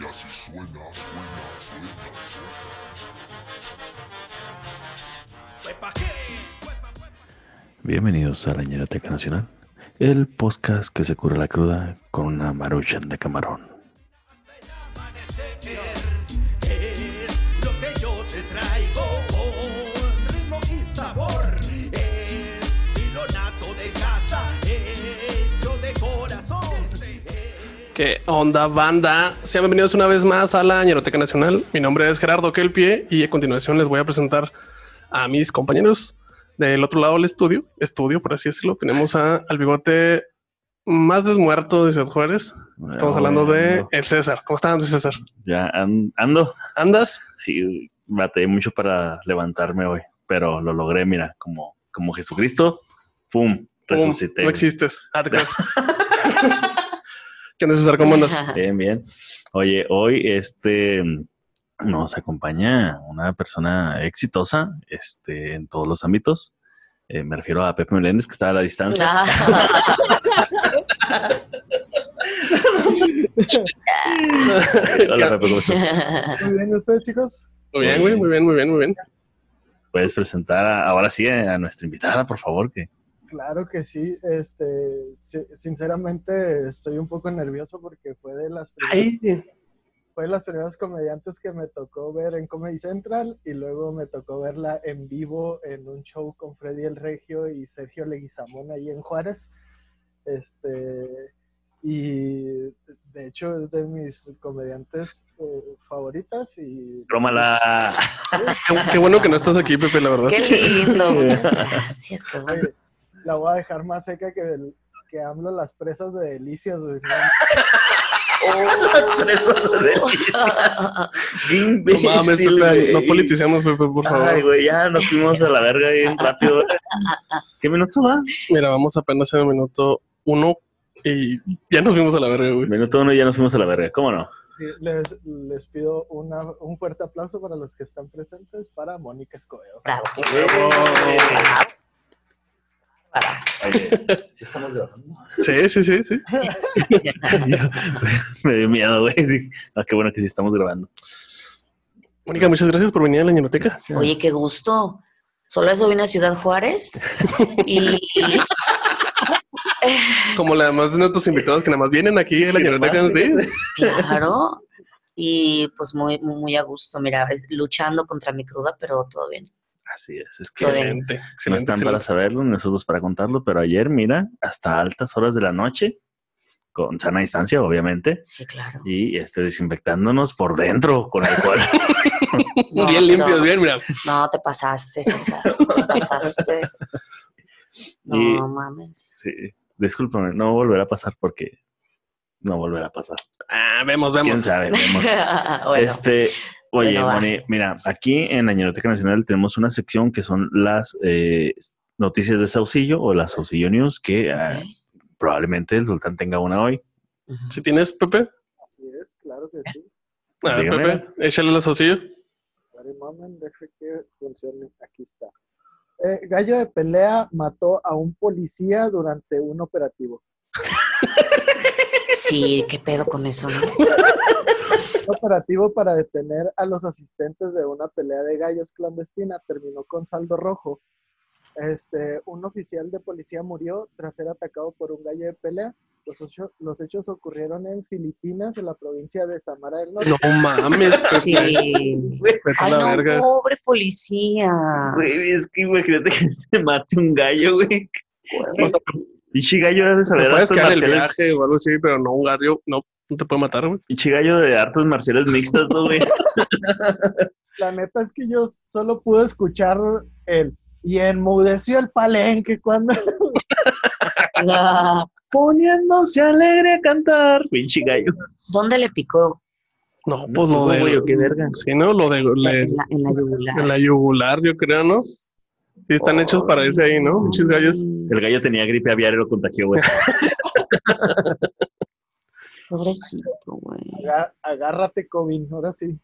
Y así suena, suena, suena, suena. Bienvenidos a la Ñeroteca Nacional, el podcast que se cura la cruda con una maruchan de camarón. ¿Qué onda, banda? Sean bienvenidos una vez más a la Ñeroteca Nacional. Mi nombre es Gerardo Kelpie y a continuación les voy a presentar a mis compañeros del otro lado del estudio, estudio, por así decirlo. Tenemos a, al bigote más desmuerto de Ciudad Juárez. Estamos hablando de el César. ¿Cómo estás, Andrés César? Ya an- ando. ¿Andas? Sí, batallé mucho para levantarme hoy, pero lo logré, mira, como, como Jesucristo. ¡Pum! Resucité. No existes. Ah, te creas. ¿Qué onda, César? ¿Cómo andas? Bien, bien. Oye, hoy este nos acompaña una persona exitosa este, en todos los ámbitos. Eh, me refiero a Pepe Meléndez, que está a la distancia. Hola, Pepe, ¿cómo estás? Muy bien, ¿ustedes, chicos? Muy bien, güey. Muy bien, muy bien, muy bien. Puedes presentar a- ahora sí a nuestra invitada, por favor, que Claro que sí. Este, si- sinceramente, estoy un poco nervioso porque fue de las primeras, Ay, fue de las primeras comediantes que me tocó ver en Comedy Central y luego me tocó verla en vivo en un show con Freddy el Regio y Sergio Leguizamón ahí en Juárez. Este, y de hecho es de mis comediantes eh, favoritas y tómala. qué, qué bueno que no estás aquí, Pepe, la verdad. Qué lindo, muchas gracias, qué bueno. La voy a dejar más seca que, el- que AMLO las presas de delicias. güey. Las presas de delicias. No mames, Pepe, no politicemos, Pepe, por favor. Ay, güey, ya nos fuimos a la verga bien rápido. ¿Qué minuto va? Mira, vamos apenas en el minuto uno y ya nos fuimos a la verga, güey. Minuto uno y ya nos fuimos a la verga. ¿Cómo no? Les, les pido una- un fuerte aplauso para los que están presentes para Mónica Escobedo. Bravo. Oye, ¿sí estamos grabando? Sí, sí, sí, sí. Me dio miedo, güey. Ah, qué bueno que sí estamos grabando. Mónica, muchas gracias por venir a la ñenoteca. Oye, qué gusto. Solo eso vine a Ciudad Juárez y Como la demás de nuestros invitados que nada más vienen aquí a la ñenoteca, sí. claro, y pues muy, muy a gusto. Mira, es- luchando contra mi cruda, pero todo bien. Así es, es que Todo bien. Excelente, no excelente. están para excelente. saberlo, nosotros para contarlo, pero ayer, mira, hasta altas horas de la noche, con sana distancia, obviamente, Sí, claro. y este, desinfectándonos por dentro con alcohol. No, bien pero- limpios, bien, mira. No, te pasaste, César. Te pasaste. No Y- mames. sí, discúlpame, no volverá a pasar porque no volverá a pasar. Ah, vemos, ¿Quién vemos. sabe? Vemos. bueno, Este, oye, Bueno. Moni, mira, aquí en la Ñeroteca Nacional tenemos una sección que son las eh, noticias de Saucillo o las Saucillo News, que ah, probablemente el sultán tenga una hoy. Si tienes, Pepe, Así es, claro que sí. a ver, Dígame. Pepe, échale la saucillo. Deje que funcione. Aquí está. Eh, gallo de pelea mató a un policía durante un operativo. Sí, qué pedo con eso, ¿no? Un operativo para detener a los asistentes de una pelea de gallos clandestina terminó con saldo rojo. Este, un oficial de policía murió tras ser atacado por un gallo de pelea. Los, ocho- los hechos ocurrieron en Filipinas, en la provincia de Samara del Norte. No mames, Pepe. Sí. A Ay, la no, verga. pobre policía. Güey, es que imagínate que te mate un gallo, güey. O sea, Pinche gallo era de saber puedes artes el viaje o algo así, pero no un gallo, no, no te puede matar, güey. Pinche gallo de artes marciales mixtas, ¿no, güey? La neta es que yo solo pude escuchar el y enmudeció el palenque cuando Poniéndose alegre a cantar. Pinche gallo. ¿Dónde le picó? No, pues lo de. güey, qué verga. Sí, ¿no? Lo de. le- En la, en la yugular. en la yugular, yo creo, ¿no? Sí, están hechos para irse ahí, ¿no? Muchos gallos. El gallo tenía gripe aviar y lo contagió, güey. Pobrecito, güey. Agárrate, Covin, ahora sí.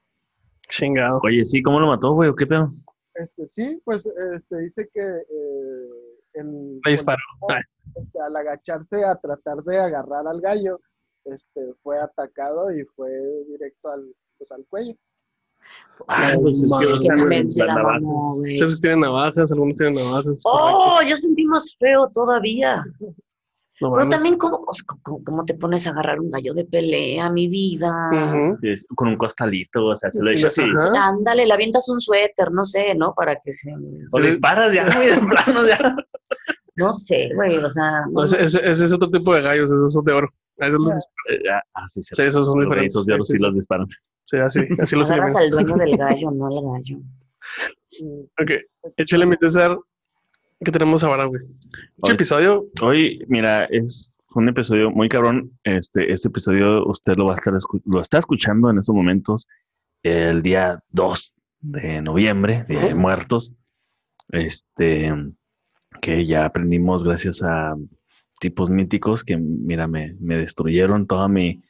Chingado. Oye, sí, ¿cómo lo mató, güey? ¿O qué pedo? Este, sí, pues este, dice que eh, el, Le disparó. policía, este, al agacharse a tratar de agarrar al gallo, este, fue atacado y fue directo al, pues, al cuello. Ah, pues es que navajas. tienen navajas, algunos tienen navajas. Oh, yo sentí más feo todavía. No Pero también, ¿cómo, cómo- cómo te pones a agarrar un gallo de pelea, mi vida? Con un costalito, o sea, se lo echa así. Ajá. Ándale, le avientas un suéter, no sé, ¿no? Para que se... O disparas ya, güey, de plano ya. No sé, güey, o sea... no- No, ese, ese- ese es otro tipo de gallos, esos son de oro. Esos los- Eh, ah, Ah, sí, sí. sí, esos son Los diferentes. de oro Sí, sí sí, los disparan. Sí, así, así los agarras al dueño del gallo, no al gallo. Ok, échale mi César. ¿Qué tenemos ahora, güey? ¿Qué Hoy- episodio? Hoy, mira, es un episodio muy cabrón. Este, este episodio usted lo va a estar lo está escuchando en estos momentos el día 2 de noviembre, Día de. Muertos. Este, que ya aprendimos gracias a tipos míticos que, mira, me, me destruyeron toda mi,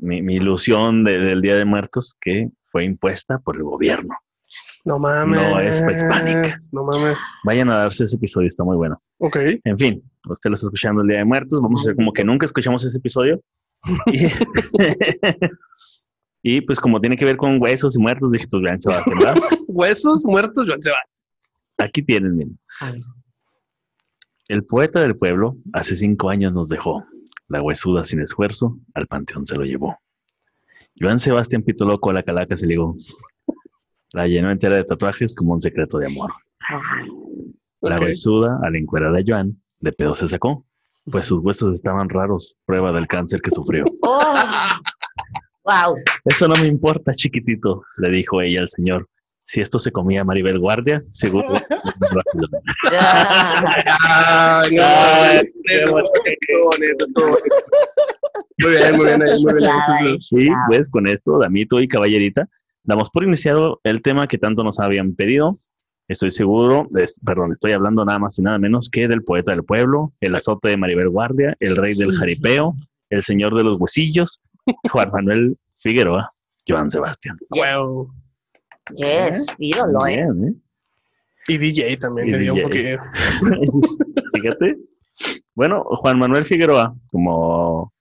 mi, mi ilusión de- del Día de Muertos que fue impuesta por el gobierno. No mames. No es prehispánica. No mames. Vayan a darse ese episodio, está muy bueno. Ok. En fin, usted lo está escuchando el Día de Muertos. Vamos a hacer como que nunca escuchamos ese episodio. Y, y, pues como tiene que ver con huesos y muertos, dije, pues vean Sebastián, ¿verdad? Huesos muertos, Joan Sebastián. Aquí tienen, miren. El poeta del pueblo hace cinco años nos dejó. La huesuda sin esfuerzo al panteón se lo llevó. Joan Sebastián Pito Loco a la calaca se ligó. La llenó entera de tatuajes como un secreto de amor. La huesuda, al encuerar a Joan, de pedo se sacó, pues sus huesos estaban raros, prueba del cáncer que sufrió. Oh, wow. Eso no me importa, chiquitito, le dijo ella al señor. Si esto se comía Maribel Guardia, seguro. Muy bien, muy bien, muy bien. y pues con esto, Damito y Caballerita, damos por iniciado el tema que tanto nos habían pedido. Estoy seguro, es- perdón, estoy hablando nada más y nada menos que del poeta del pueblo, el azote de Maribel Guardia, el rey del jaripeo, el señor de los huesillos, Juan Manuel Figueroa, Joan Sebastián. Wow. Yes, ídolo, ¿eh? Bien, ¿eh? Y DJ también Y le dio un poquillo. Fíjate. Bueno, Juan Manuel Figueroa, como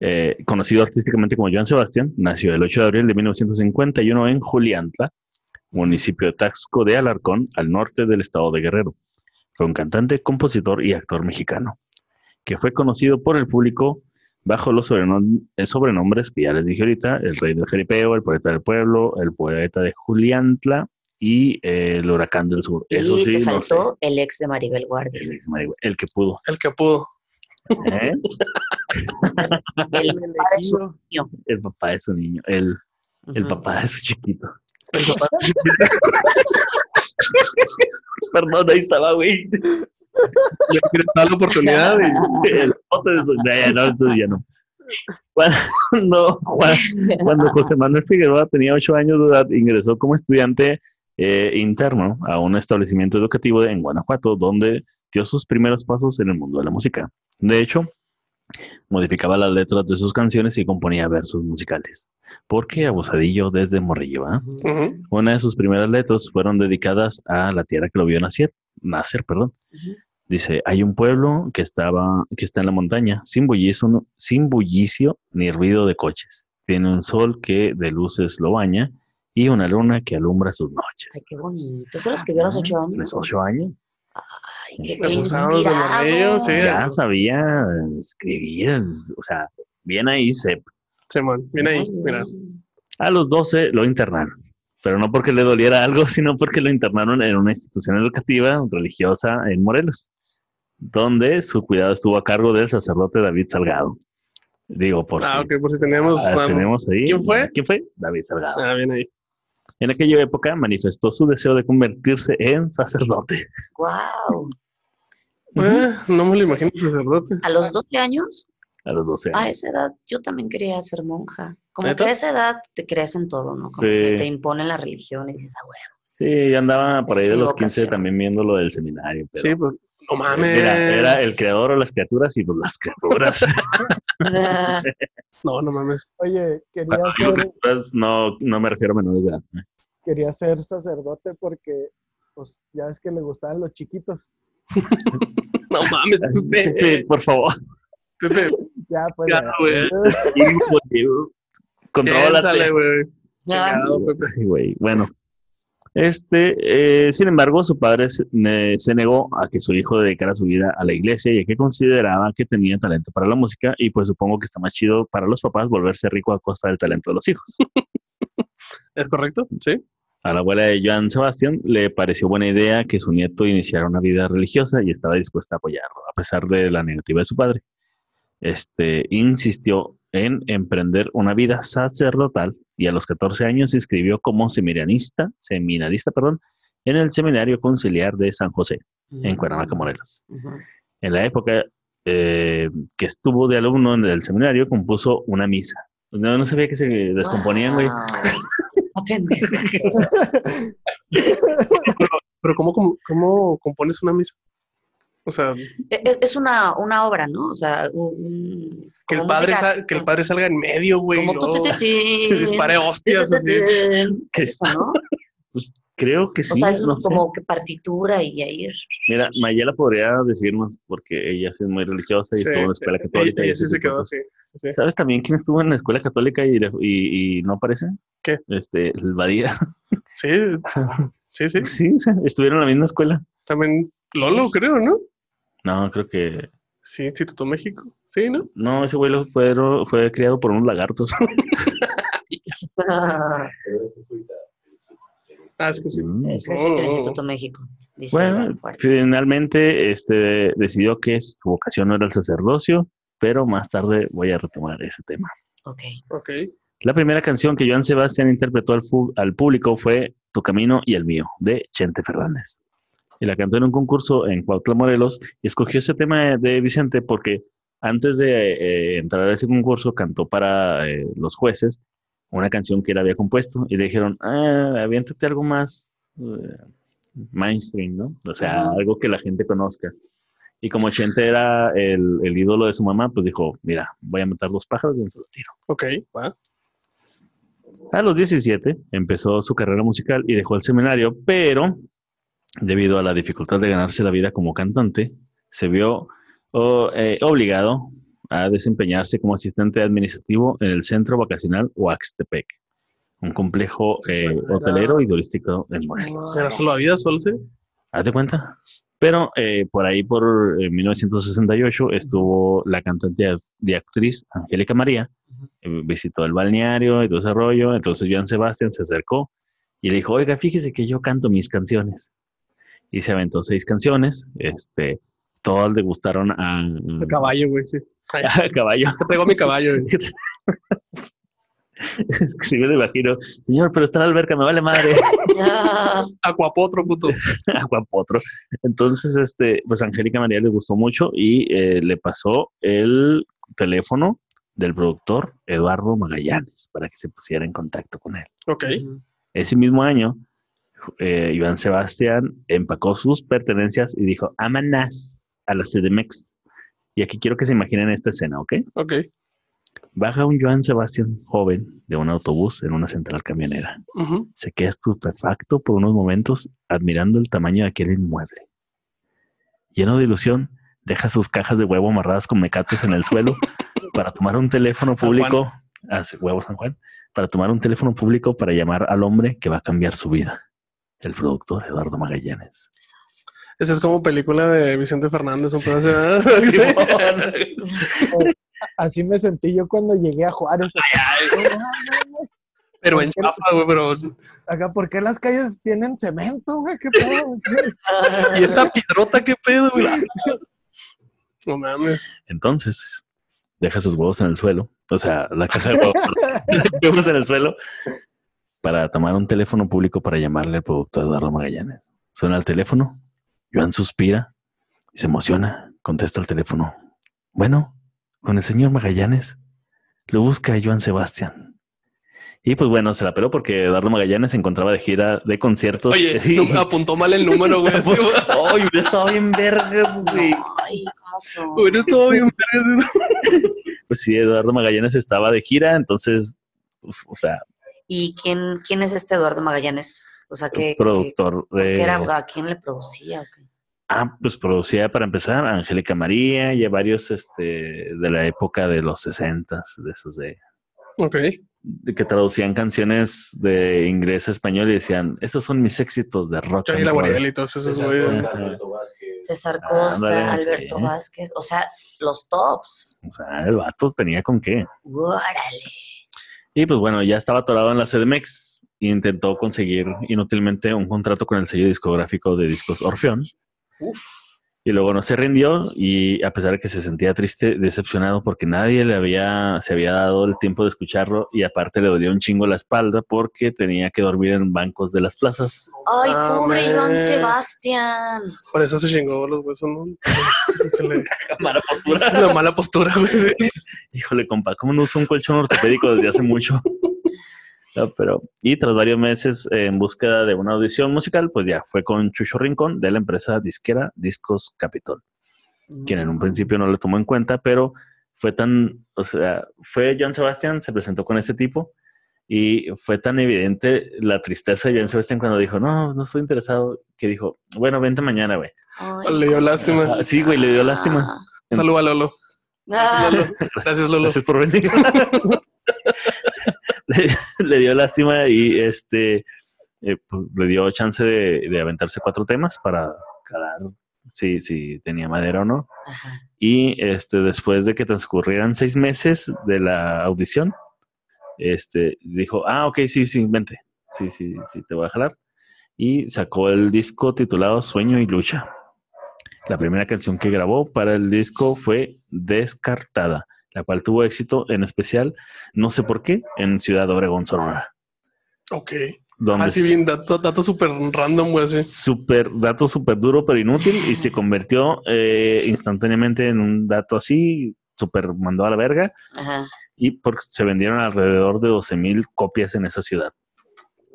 eh, conocido artísticamente como Joan Sebastián, nació el 8 de abril de 1951 en Juliantla, municipio de Taxco de Alarcón, al norte del estado de Guerrero. Fue un cantante, compositor y actor mexicano, que fue conocido por el público bajo los sobrenom- eh, sobrenombres que ya les dije ahorita, el rey del jeripeo, el poeta del pueblo, el poeta de Juliantla y eh, el huracán del sur. Eso y sí, te no sé. faltó el ex de Maribel Guardia. El, ex marihuana, el que pudo. El que pudo. ¿eh? El el papá de su niño. El papá de su niño, el, el papá de su chiquito. El papá. Perdón, ahí estaba, güey. Yo quiero dar la oportunidad y El bote de no, eso ya no. Cuando, cuando, cuando José Manuel Figueroa tenía ocho años de edad, ingresó como estudiante eh, interno a un establecimiento educativo en Guanajuato, donde dio sus primeros pasos en el mundo de la música. De hecho, modificaba las letras de sus canciones y componía versos musicales. Porque abusadillo desde morrillo, ¿ah? Una de sus primeras letras fueron dedicadas a la tierra que lo vio nacer, nacer, perdón. Dice, hay un pueblo que estaba, que está en la montaña, sin bullicio, sin bullicio ni ruido de coches. Tiene un sol que de luces lo baña y una luna que alumbra sus Ay, noches. qué bonito. ¿Eso lo escribió a los ocho A años? los ocho años. Ay, qué, inspirado. sí. Ya sabía escribir, o sea, bien ahí se... Simón, mira ahí, mira. bien. A los 12 lo internaron, pero no porque le doliera algo, sino porque lo internaron en una institución educativa religiosa en Morelos, donde su cuidado estuvo a cargo del sacerdote David Salgado. Digo, por Ah, si- ok, por si teníamos. ah, um, tenemos ahí. ¿Quién fue? ¿Quién fue? David Salgado. Ah, bien ahí. En aquella época manifestó su deseo de convertirse en sacerdote. Guau. Eh, no me lo imagino sacerdote. A los 12 años, A los 12 a años. esa edad, yo también quería ser monja. Como ¿Neta? que a esa edad te crees en todo, ¿no? Como Sí. que te imponen la religión y dices, ah, bueno. Sí, yo andaba por ahí de los 15 vocación. también viendo lo del seminario. Pero, Sí, pues. No mames. Mira, era el creador de las criaturas y pues las criaturas. No, no mames. Oye, quería ser, no, no me refiero a menores de edad. ¿eh? quería ser sacerdote porque, pues, ya es que le gustaban los chiquitos. No mames, Pepe, Pepe. por favor. Pepe. Ya pues. Ya, güey. Contrólate. Güey. Bueno, este, eh, sin embargo, su padre se, ne- se negó a que su hijo dedicara su vida a la iglesia, ya que consideraba que tenía talento para la música y pues supongo que está más chido para los papás volverse rico a costa del talento de los hijos. ¿Es correcto? Sí. A la abuela de Joan Sebastián le pareció buena idea que su nieto iniciara una vida religiosa y estaba dispuesta a apoyarlo, a pesar de la negativa de su padre. Este, insistió en emprender una vida sacerdotal y a los 14 años se inscribió como seminarista, seminarista perdón, en el Seminario Conciliar de San José, en Cuernavaca, Morelos. En la época eh, que estuvo de alumno en el seminario, compuso una misa. No, no sabía que se descomponían, güey. Wow. Pendejo. Pero ¿cómo, cómo, cómo compones una misa? O sea, E- e- Es una, una obra, ¿no? O sea, un, que el, padre música- sal- que el padre salga en medio, güey. como tú, ti, ti. dispare hostias así. Eso, ¿no? Creo que sí. O sea, es no sé. como que partitura y ahí. Mira, Mayela podría decirnos, porque ella sí es muy religiosa y Sí, estuvo en la escuela católica. ella sí se quedó sí, sí. ¿Sabes también quién estuvo en la escuela católica y, y- y no aparece? ¿Qué? Este, el Badía. Sí, sí, sí. Sí, sí, estuvieron en la misma escuela. También Lolo, creo, ¿no? No, creo que. Sí, Instituto México. Sí, ¿no? No, ese güey fue, fue criado por unos lagartos. Ah, sí, sí. Mm. Es que es el Instituto México. Dice Bueno, finalmente este, decidió que su vocación no era el sacerdocio, pero más tarde voy a retomar ese tema. Ok. Ok. La primera canción que Joan Sebastián interpretó al, al público fue Tu Camino y el Mío, de Chente Fernández. Y la cantó en un concurso en Cuautla, Morelos, y escogió ese tema de Vicente porque antes de eh, entrar a ese concurso cantó para eh, los jueces una canción que él había compuesto y le dijeron, ah, aviéntate algo más eh, mainstream, ¿no? O sea, algo que la gente conozca. Y como Chente era el, el ídolo de su mamá, pues dijo, mira, voy a matar dos pájaros de un solo tiro. Ok, va. A los 17 empezó su carrera musical y dejó el seminario, pero debido a la dificultad de ganarse la vida como cantante, se vio oh, eh, obligado a desempeñarse como asistente administrativo en el Centro Vacacional Huaxtepec, un complejo eh, hotelero y turístico en Morelos. ¿Será salvavidas o algo así? ¿Haz de cuenta? Pero eh, por ahí, por eh, 1968, estuvo la cantante y actriz Angélica María, eh, visitó el balneario y todo ese rollo. Entonces Joan Sebastián se acercó y le dijo, oiga, fíjese que yo canto mis canciones. Y se aventó seis canciones. Este, todas le gustaron a, El caballo, güey, sí. A caballo. traigo mi caballo, güey. es que si me lo imagino, señor, pero está la alberca, me vale madre. Acuapotro, puto. Aguapotro. Entonces, este, pues a Angélica María le gustó mucho y eh, le pasó el teléfono del productor Eduardo Magallanes para que se pusiera en contacto con él. Ok. Ese mismo año, eh, Iván Sebastián empacó sus pertenencias y dijo, amanas a la CDMX. Y aquí quiero que se imaginen esta escena, ¿ok? Ok. Baja un Joan Sebastián joven de un autobús en una central camionera. Se queda estupefacto por unos momentos admirando el tamaño de aquel inmueble. Lleno de ilusión, deja sus cajas de huevo amarradas con mecates en el suelo para tomar un teléfono público, ah, sí, huevo San Juan, para tomar un teléfono público para llamar al hombre que va a cambiar su vida, el productor Eduardo Magallanes. Esa es como película de Vicente Fernández, un de- Simón. Así me sentí yo cuando llegué a Juárez. Pero en chafa, güey, pero. Acá, ¿por qué las calles tienen cemento, güey? ¿Qué pedo? ¿Y esta piedrota qué pedo, güey? No mames. Entonces, deja sus huevos en el suelo, o sea, la caja de huevos, huevos en el suelo, para tomar un teléfono público para llamarle al productor Eduardo Magallanes. Suena el teléfono, Joan suspira y se emociona, contesta el teléfono. Bueno, con el señor Magallanes, lo busca Joan Sebastián. Y pues bueno, se la peló porque Eduardo Magallanes se encontraba de gira de conciertos. Oye, Y- no- apuntó mal el número, güey. Ay, hubiera estado bien vergas, güey. Ay, ¿cómo son? Hubiera estado bien vergas. Pues sí, Eduardo Magallanes estaba de gira, entonces, uf, o sea, ¿Y quién, quién es este Eduardo Magallanes? O sea, que, productor que- que de... era, ¿a quién le producía? Ah, pues producía para empezar a Angélica María y a varios este, de la época de los 60, de esos de, Ok. de que traducían canciones de inglés a español y decían, estos son mis éxitos de rock. Johnny and roll". Laboriel y todos esos César güeyes. Costa, Ajá. Alberto Vázquez. César Ah, Costa, ándale, sí. Alberto Vázquez, o sea, los tops. O sea, el vato tenía con qué. Órale. Y pues bueno, ya estaba atorado en la CDMX e intentó conseguir inútilmente un contrato con el sello discográfico de discos Orfeón. Uf. Y luego no se rindió y a pesar de que se sentía triste, decepcionado porque nadie le había, se había dado el tiempo de escucharlo y aparte le dolió un chingo la espalda porque tenía que dormir en bancos de las plazas. Ay, Ah, pobre Iván. Sebastián. Por eso se chingó los huesos, Mala postura. La mala postura, güey. Híjole, compa, ¿cómo no uso un colchón ortopédico desde hace mucho? No, pero, y tras varios meses en búsqueda de una audición musical, pues ya fue con Chucho Rincón de la empresa disquera Discos Capitol, quien en un principio no lo tomó en cuenta, pero fue tan, o sea, fue John Sebastian, se presentó con este tipo y fue tan evidente la tristeza de John Sebastian cuando dijo, no, no estoy interesado, que dijo, bueno, vente mañana, güey. Le dio lástima. Ah, sí, güey, le dio lástima. Saludos a Lolo. Ah, Lolo. Gracias, Lolo. Gracias por venir. le, dio lástima y este eh, pues, le dio chance de, de aventarse cuatro temas para calar si, si tenía madera o no. ajá. Y este, después de que transcurrieran seis meses de la audición, este, dijo, ah, ok, sí, sí, vente. Sí, sí, sí, te voy a jalar. Y sacó el disco titulado Sueño y Lucha. La primera canción que grabó para el disco fue Descartada, la cual tuvo éxito en especial, no sé por qué, en Ciudad Obregón, Sonora. Ok. Donde Así bien, dato, dato súper random, güey, así. Super, dato súper duro pero inútil y se convirtió eh, instantáneamente en un dato así, súper mandó a la verga Ajá. y porque se vendieron alrededor de 12 mil copias en esa ciudad.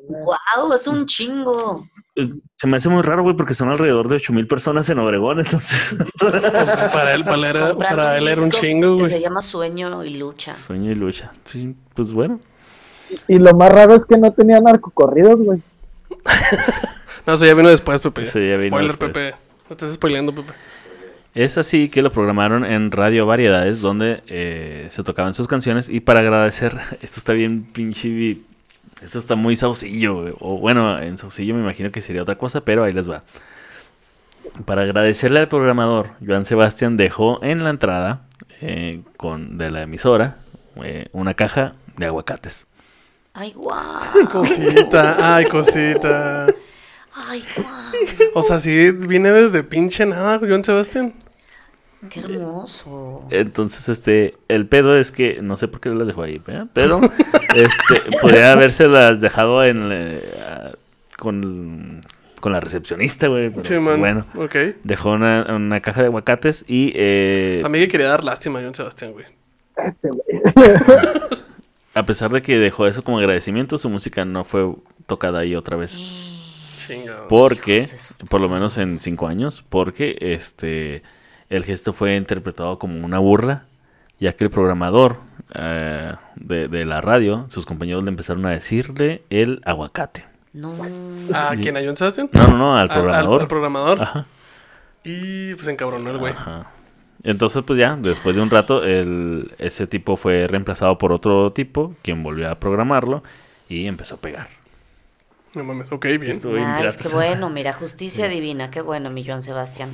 Wow, es un chingo. Eh, Se me hace muy raro, güey, porque son alrededor de 8 mil personas en Obregón, entonces Pues para él, para él era, para él era un chingo, güey. Se llama Sueño y Lucha. sueño y lucha. Sí, pues bueno, Y lo más raro es que no tenía narcocorridos, güey. No, eso ya vino después, Pepe. Eso ya vino Spoiler, después. Pepe. No estás spoileando, Pepe. Es así que lo programaron en Radio Variedades, donde eh, se tocaban sus canciones. Y para agradecer, esto está bien pinche. Esto está muy saucillo. güey. O bueno, en saucillo me imagino que sería otra cosa, pero ahí les va. Para agradecerle al programador, Joan Sebastián dejó en la entrada eh, con, de la emisora eh, una caja de aguacates. Ay, guau. Cosita, ay, cosita. Ay, guau. O sea, sí viene desde pinche nada, John Sebastián. Qué hermoso. Entonces, este, el pedo es que, no sé por qué las dejó ahí, ¿verdad? pero este, podría habérselas dejado en, eh, con, con la recepcionista, güey. Sí, man. Bueno, Ok. dejó una, una caja de aguacates y eh, A mí que quería dar lástima a John Sebastián, güey. A pesar de que dejó eso como agradecimiento, su música no fue tocada ahí otra vez. Porque, por lo menos en cinco años, porque este el gesto fue interpretado como una burla, ya que el programador eh, de, de la radio, sus compañeros le empezaron a decirle el aguacate. No. ¿A quién? ¿A John Sebastián? No, no, no, al Al- al- programador. Al, programador. Ajá, Y pues se encabronó el güey. ajá. Entonces, pues ya, después de un rato, el, ese tipo fue reemplazado por otro tipo, quien volvió a programarlo y empezó a pegar. No mames. Ok, Sí, bien. estuvo bien Nice, pirata. qué bueno, mira, justicia divina, qué bueno, mi Joan Sebastián.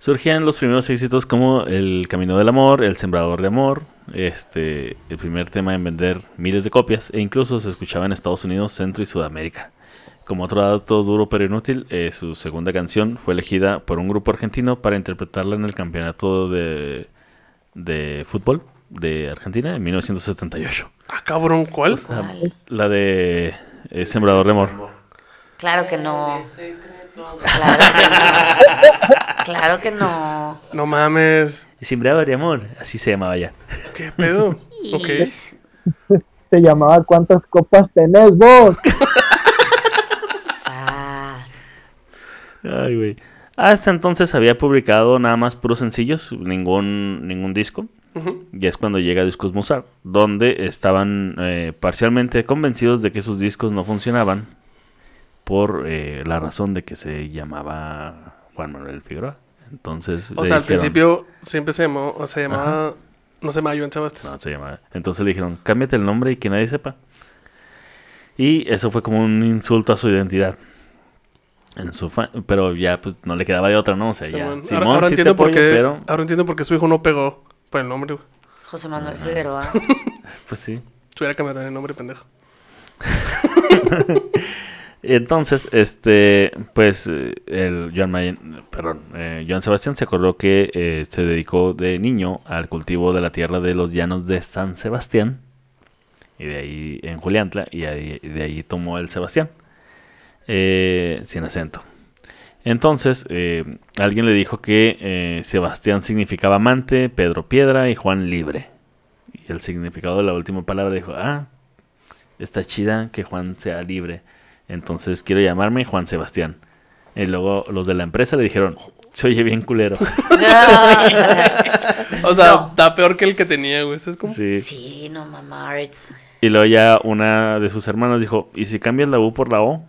Surgían los primeros éxitos como El Camino del Amor, El Sembrador de Amor, este, el primer tema en vender miles de copias e incluso se escuchaba en Estados Unidos, Centro y Sudamérica. Como otro dato duro pero inútil, eh, su segunda canción fue elegida por un grupo argentino para interpretarla en el campeonato de, de fútbol de Argentina en 1978. Ah, cabrón, ¿cuál? ¿Cuál? La de eh, Sembrador de Amor. Claro que no. Claro que no. Claro que no. No mames. Sembrador de Amor, así se llamaba ya. ¿Qué pedo? Se llamaba ¿Cuántas copas tenés vos? Ay, güey. Hasta entonces había publicado nada más puros sencillos, ningún, ningún disco. Ujú. Y es cuando llega Discos Mozart, donde estaban eh, parcialmente convencidos de que sus discos no funcionaban por eh, la razón de que se llamaba Juan Manuel Figueroa. Entonces, O sea, al dijeron- principio siempre se llamó, o se llamaba, no se llamaba Joan Sebastián. No, se llamaba. Entonces le dijeron, cámbiate el nombre y que nadie sepa. Y eso fue como un insulto a su identidad. En su fa- pero ya pues no le quedaba de otra, ¿no? O sea, Sí, ya. bueno. Simón, ahora, ahora sí entiendo por qué, pero ahora entiendo por qué su hijo no pegó por el nombre, güey. José Manuel Figueroa. pues sí. Se hubiera cambiado el nombre, pendejo. Entonces, este, pues, eh, el Joan, Mayen- perdón, eh, Sebastián se acordó que eh, se dedicó de niño al cultivo de la tierra de los llanos de San Sebastián, y de ahí en Juliantla, y y de ahí tomó el Sebastián, eh, sin acento. Entonces, eh, alguien le dijo que Sebastián significaba amante, Pedro piedra y Juan libre. Y el significado de la última palabra dijo, ah, está chida que Juan sea libre. Entonces quiero llamarme Juan Sebastián. Y luego los de la empresa le dijeron, se oye bien culero. O sea, No. está peor que el que tenía, güey. ¿Sabes cómo? Sí. Sí, no mamarts. Y luego ya una de sus hermanas dijo, ¿y si cambias la U por la O?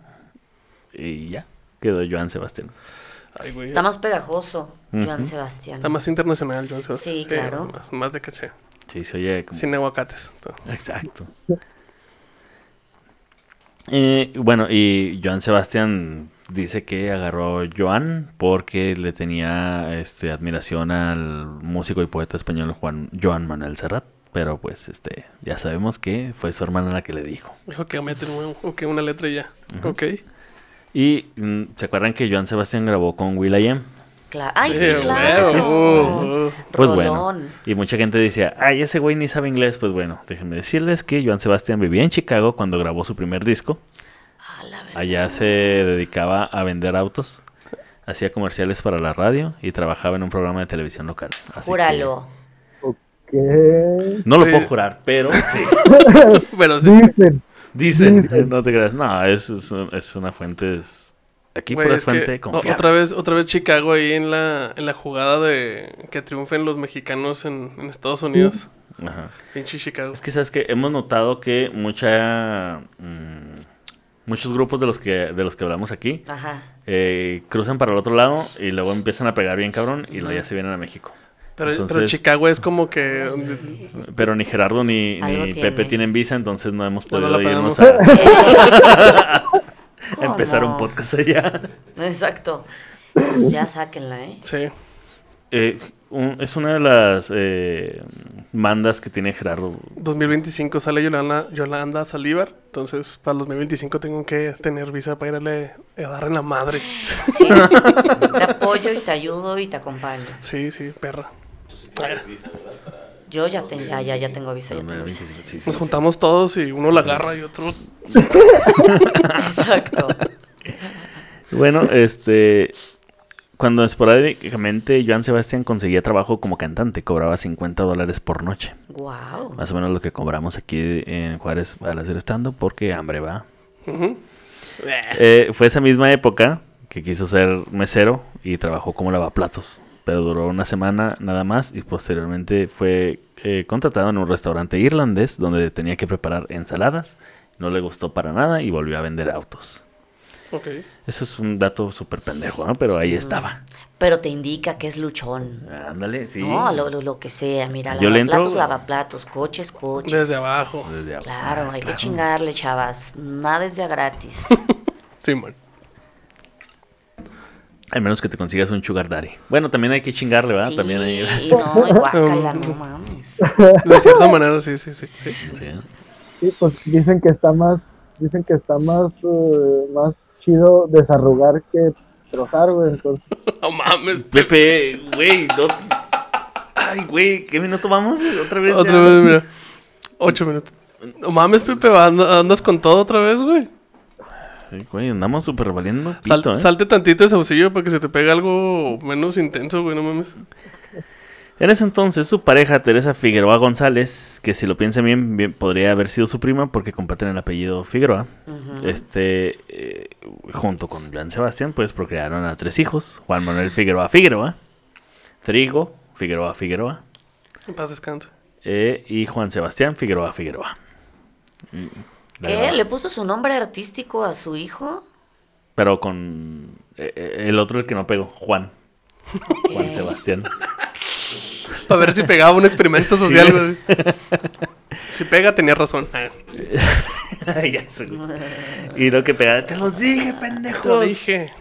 Y ya, quedó Joan Sebastián. Ay, güey. Está más pegajoso, Joan Ujú. Sebastián. Está más internacional, Joan Sebastián. Sí, claro. Más, más de caché. Sí, se oye como... Sin aguacates. Exacto. Eh, bueno, y Joan Sebastián dice que agarró Joan porque le tenía este, admiración al músico y poeta español Juan Joan Manuel Serrat. Pero pues este ya sabemos que fue su hermana la que le dijo. Dijo que meten un- ok, una letra y ya. Ujú. Ok. Y mm, ¿se acuerdan que Joan Sebastián grabó con Will.i.am? Cla- Ay, sí, claro. uh, uh. Pues Rolón. bueno. Y mucha gente decía, ay, ese güey ni sabe inglés. Pues bueno, déjenme decirles que Joan Sebastián vivía en Chicago cuando grabó su primer disco. A la verdad. Allá se dedicaba a vender autos, hacía comerciales para la radio y trabajaba en un programa de televisión local. Así Júralo. ¿Qué que no lo Sí. puedo jurar, pero sí. Pero sí. dicen? Dicen, Dicen. no te creas. No, es, es, es una fuente. es- aquí Güey, pura es que fuente o- confiable. otra vez, otra vez Chicago ahí en la, en la jugada de que triunfen los mexicanos en, en Estados Unidos. Ajá. Pinche Chicago. Es que sabes que hemos notado que mucha mm, muchos grupos de los que de los que hablamos aquí Ajá. eh, cruzan para el otro lado y luego empiezan a pegar bien cabrón y luego ya se vienen a México. Pero, Chicago es como que Pero ni Gerardo ni, Algo ni tiene. Pepe tienen visa, entonces no hemos No, no podido irnos a, a ¿Cómo? empezar un podcast allá. Exacto. Pues ya sáquenla, ¿eh? Sí. Eh, un- es una de las eh, mandas que tiene Gerardo. 2025 sale Yolanda, Yolanda Saldívar. Entonces, para el 2025 tengo que tener visa para irle a darle la madre. Sí. Te apoyo y te ayudo y te acompaño. Sí, sí, perra. Yo ya, ten- ya, ya, ya tengo visa. Ya tengo visa. 2025, sí, sí, Nos sí. juntamos todos y uno la agarra y otro. Exacto. Bueno, este. Cuando esporádicamente Joan Sebastián conseguía trabajo como cantante, cobraba 50 dólares por noche. Wow. Más o menos lo que cobramos aquí en Juárez al hacer estando, porque hambre va. Eh, fue esa misma época que quiso ser mesero y trabajó como lavaplatos. Pero duró una semana nada más y posteriormente fue eh, contratado en un restaurante irlandés donde tenía que preparar ensaladas. No le gustó para nada y volvió a vender autos. Ok. Eso es un dato súper pendejo, ¿no? Pero ahí estaba. Pero te indica que es luchón. Ándale, sí. No, lo, lo, lo que sea. Mira, Yo le entro- lavaplatos, lavaplatos, coches, coches. Desde abajo. Desde abajo. Claro, Ah, hay claro. que chingarle, chavas. Nada es de a gratis. Sí, man. A menos que te consigas un sugar daddy. Bueno, también hay que chingarle, ¿verdad? Sí, También hay... no, guácala, no mames. De cierta manera, sí, sí, sí. sí. Sí. Sí, pues dicen que está más, dicen que está más, eh, más chido desarrugar que trozar, güey. Entonces, No mames. Pepe, güey, no... Ay, güey, ¿qué minuto vamos? Otra vez. Otra ya? vez, mira. Ocho minutos. No mames, Pepe, and- andas con todo otra vez, güey. Sí, güey, andamos súper valiendo. Sal- pito, ¿eh? Salte tantito de saucillo para que se te pegue algo menos intenso, güey, no mames. En ese entonces, su pareja, Teresa Figueroa González, que si lo piensan bien, bien, podría haber sido su prima porque comparten el apellido Figueroa, este, eh, junto con Joan Sebastián, pues procrearon a tres hijos, Juan Manuel Figueroa Figueroa, Trigo Figueroa Figueroa En paz descanso. eh, y Juan Sebastián Figueroa Figueroa. ¿Qué? verdad, ¿Le puso su nombre artístico a su hijo? Pero con eh, eh, el otro, el que no pegó, Juan. Juan. Sebastián. Para ver si pegaba un experimento social. Si pega, tenía razón. Ya sé. y lo que pegaba, te los dije, te lo pendejos. dije.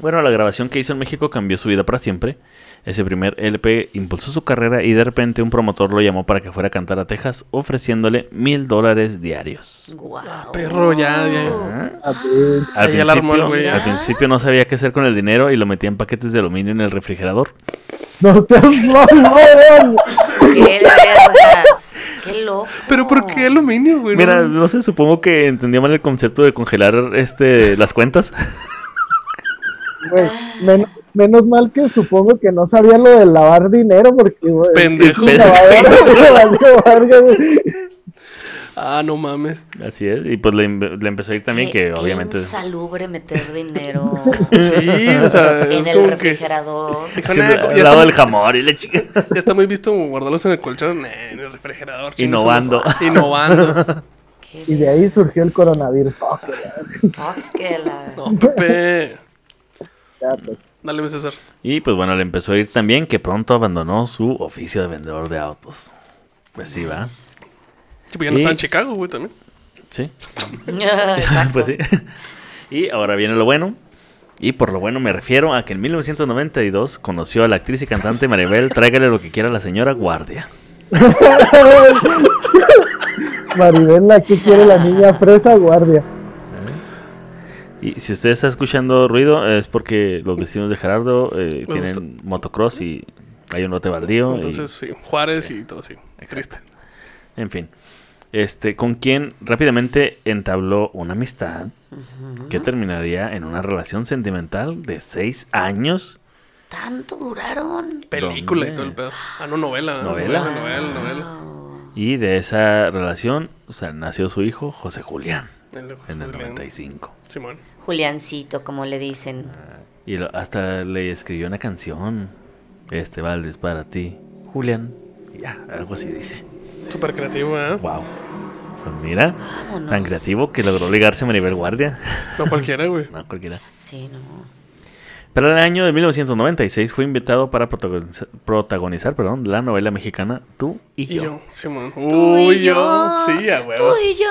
Bueno, la grabación que hizo en México cambió su vida para siempre. Ese primer LP impulsó su carrera y de repente un promotor lo llamó para que fuera a cantar a Texas, ofreciéndole mil dólares diarios. Guau. Perro, ya, ya. Ah. Al, armó principio, güey. al principio no sabía qué hacer con el dinero y lo metía en paquetes de aluminio en el refrigerador. No seas mamón. ¡Qué vergas! ¡Qué loco! Pero ¿por qué aluminio, güey? Mira, No- no sé, supongo que entendía mal el concepto de congelar este las cuentas. Güey, menos, menos mal que supongo que no sabía lo de lavar dinero porque, güey. Pendejo. Ah, no mames. Así es, y pues le, le empezó a ir también Qué- que qué obviamente... insalubre meter dinero Sí, o sea, en es el que refrigerador. dijo, Siempre "Nah, al ya, lado está, del jamón y la chica. ya está muy visto guardarlos en el colchón, nah, en el refrigerador. Innovando. Innovando. Qué Y de ahí surgió el coronavirus. Oh, que la- Oh, la- No, Pepe. ya, pues. Dale, mi César. Y pues bueno, le empezó a ir también que pronto abandonó su oficio de vendedor de autos. Pues sí, va. Sí, pues ya no Y- está en Chicago, güey, también. Sí, pues sí. Y ahora viene lo bueno. Y por lo bueno me refiero a que en 1992 conoció a la actriz y cantante Maribel Tráigale lo que quiera a la señora Guardia. Maribel, la que quiere la niña fresa, guardia. Y si usted está escuchando ruido es porque los vecinos de Gerardo eh, tienen motocross y hay un lote baldío. y- Entonces, sí, Juárez y todo así. Triste. en fin. Este, con quien rápidamente entabló una amistad que terminaría en una relación sentimental de seis años. ¿Tanto duraron? Película y ¿Dónde? todo el pedo. Ah, no, novela. ¿Novela? Novela, novela, novela. Y de esa relación, o sea, nació su hijo José Julián El José en el Julián. 95. Simón. Juliancito, como le dicen. Y lo- hasta le escribió una canción. Este vals es para ti, Julián. Y Ya, algo así dice. Súper creativo, ¿eh? Wow. Pues mira, Vámonos. tan creativo que logró ligarse a Maribel Guardia. No cualquiera, güey. No, cualquiera. Sí, no. Para el año de 1996 fue invitado para protagonizar, protagonizar perdón, la novela mexicana Tú y, Y yo. yo, Simón. Tú Uy, y yo. Sí, a huevo. Tú y yo.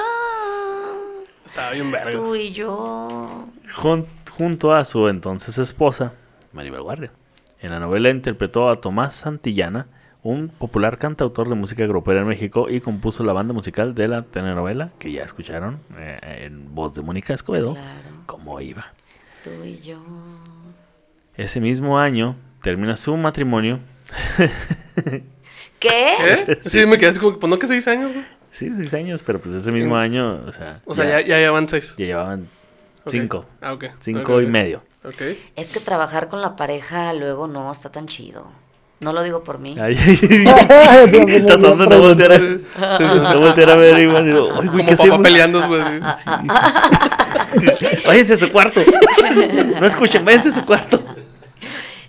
Estaba bien vergas. Tú y yo. Jun- junto a su entonces esposa, Maribel Guardia. En la novela interpretó a Tomás Santillana, un popular cantautor de música grupera en México y compuso la banda musical de la telenovela que ya escucharon eh, en voz de Mónica Escobedo, Claro. como iba. Tú y yo. Ese mismo año termina su matrimonio. ¿Qué? ¿Eh? Sí, me quedé así como, pues no que seis años, güey. Sí, seis años, pero pues ese mismo año, o sea, O sea, ya, ya llevan seis. ya llevaban Ok. cinco, Ah, ok. cinco Ok, y medio. Ok. Es que trabajar con la pareja luego no está tan chido. No lo digo por mí. Ay, tratando de voltear a, no voltear a ver igual. y digo, "Ay, güey, Como ¿qué papá hacemos?" peleando, güey. sí. Váyanse a su cuarto. No escuchen, váyanse a su cuarto.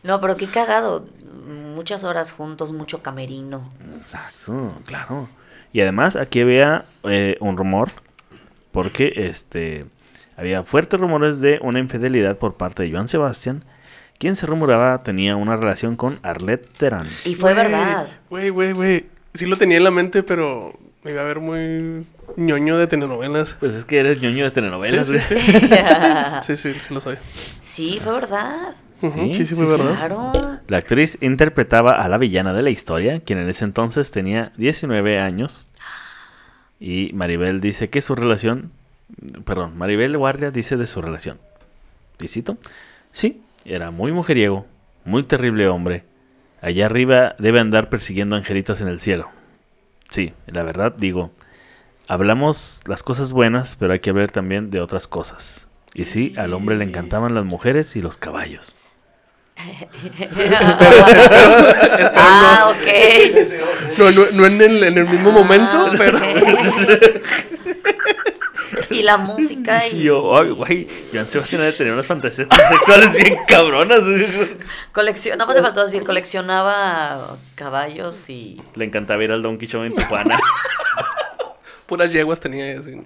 No, pero qué cagado. Muchas horas juntos, mucho camerino. Exacto, claro. Y además aquí había eh, un rumor, porque este había fuertes rumores de una infidelidad por parte de Joan Sebastián, quien se rumoraba tenía una relación con Arlette Terán. Y fue Güey, verdad. Güey, güey, güey. Sí lo tenía en la mente, pero me iba a ver muy ñoño de telenovelas. Pues es que eres ñoño de telenovelas. Sí, sí, güey. sí. Sí, sí, sí lo soy. sí, fue verdad. Sí, Sí, sí, fue sí, sí. verdad. Claro. La actriz interpretaba a la villana de la historia, quien en ese entonces tenía 19 años. Y Maribel dice que su relación, perdón, Maribel Guardia dice de su relación. Y cito, sí, era muy mujeriego, muy terrible hombre. Allá arriba debe andar persiguiendo angelitas en el cielo. Sí, la verdad digo, hablamos las cosas buenas, pero hay que hablar también de otras cosas. Y sí, al hombre le encantaban las mujeres y los caballos. ah, ok. No, no, no en, el, en el mismo momento, Ah, pero. y la música Y yo, ay, güey, Joan Sebastián debe tener unas fantasías sexuales bien cabronas. güey. coleccion... nada más le faltó decir, coleccionaba caballos y Le encantaba ir al Donkey Show en Tijuana. Puras yeguas tenía así.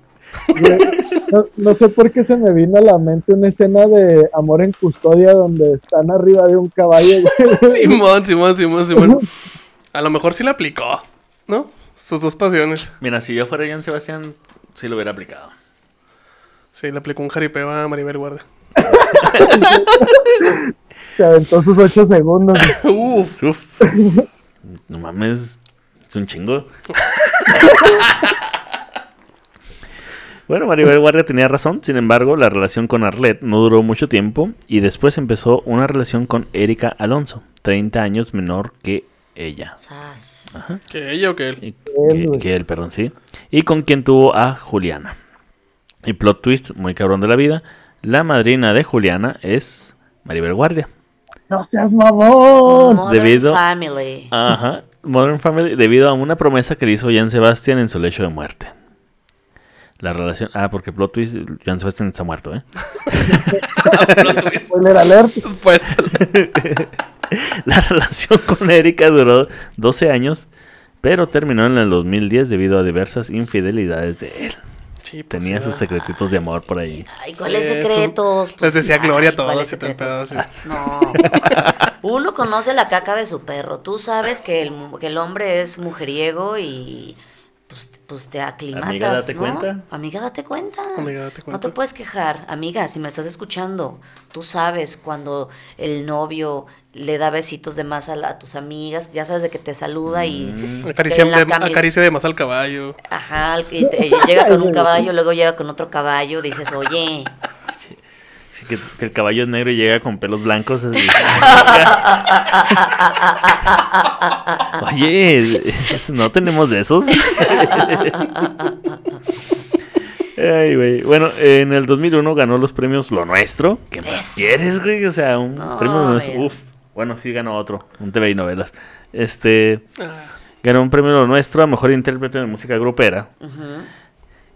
No, no sé por qué se me vino a la mente una escena de Amor en Custodia donde están arriba de un caballo, güey. Simón, Simón, Simón, Simón. A lo mejor sí la aplicó, ¿no? Sus dos pasiones. Mira, si yo fuera Joan Sebastián, sí lo hubiera aplicado. Sí, le aplicó un jaripeo a Maribel Guardia. Se aventó sus ocho segundos. Uf. Uf. No mames, es un chingo. Bueno, Maribel Guardia tenía razón, sin embargo, la relación con Arlette no duró mucho tiempo y después empezó una relación con Erika Alonso, 30 años menor que ella. ¿Que ella o que él? Y- que, que él, perdón, sí. Y con quien tuvo a Juliana. Y plot twist, muy cabrón de la vida, la madrina de Juliana es Maribel Guardia. ¡No seas mamón! Modern debido- Family. Ajá, Modern Family, debido a una promesa que le hizo Jan Sebastián en su lecho de muerte. La relación. Ah, porque plot twist, Jan Sebastián está muerto, ¿eh? Spoiler alert. Pues, La relación con Erika duró 12 años, pero terminó en el 2010 debido a diversas infidelidades de él. sí, pues, Tenía sí, sus ¿verdad? secretitos de amor por ahí. Ay, ¿cuáles Sí, secretos? Les decía Gloria ay, todos ¿cuáles y todo el secretos? pedo, sí. No. Uno conoce la caca de su perro. Tú sabes que el, que el hombre es mujeriego y pues, te aclimatas, Amiga, date ¿no? cuenta. Amiga, date cuenta. Amiga, date No cuenta. te puedes quejar. Amiga, si me estás escuchando, tú sabes cuando el novio le da besitos de más a, la- a tus amigas, ya sabes de que te saluda y... Mm. Acaricia, de, cami- acaricia de más al caballo. Ajá, y te- llega con un caballo, luego llega con otro caballo, dices, oye, que, que el caballo es negro y llega con pelos blancos. así. Oye, no tenemos de esos. Ay, güey. Bueno, en el 2001 ganó los premios Lo Nuestro. ¿Qué más quieres, güey? O sea, un premio Lo Nuestro. Uf. Bueno, sí ganó otro. Un TV y novelas. Este. Ah, Ganó un premio Lo Nuestro a Mejor Intérprete de Música Grupera.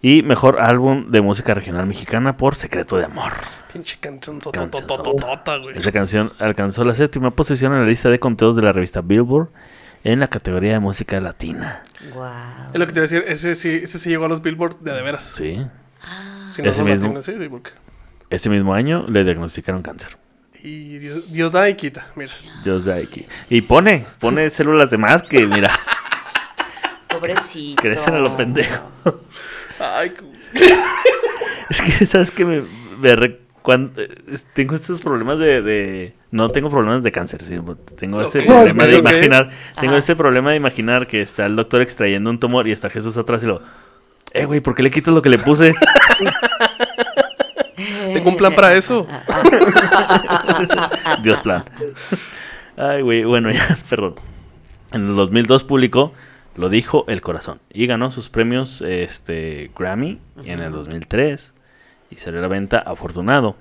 Y Mejor Álbum de Música Regional Mexicana por Secreto de Amor. pinche canción Canción. tototototota, güey. Esa canción alcanzó la séptima posición en la lista de conteos de la revista Billboard en la categoría de música latina. guau. Es lo que te iba a decir, ese sí, ese sí llegó a los Billboard de, de veras. Sí. Si no Ese mismo. latinos, sí, sí, porque- Ese mismo año le diagnosticaron cáncer. Y Dios, Dios da y quita, mira. Just like- Y pone, pone células de más que, mira, Pobrecito. crecen a lo pendejo. Ay, Es que, ¿sabes qué? Me, me re- cuan- eh, tengo estos problemas de, de- No tengo problemas de cáncer, sí, tengo este Ok, problema de imaginar. Tengo Ajá. este problema de imaginar que está el doctor extrayendo un tumor y está Jesús atrás y lo... Eh, güey, ¿por qué le quitas lo que le puse? Tengo un plan para eso. Dios plan. Ay, güey, bueno, ya, perdón. En el 2002 publicó Lo dijo el corazón y ganó sus premios este, Grammy en el 2003 y salió a la venta Afortunado.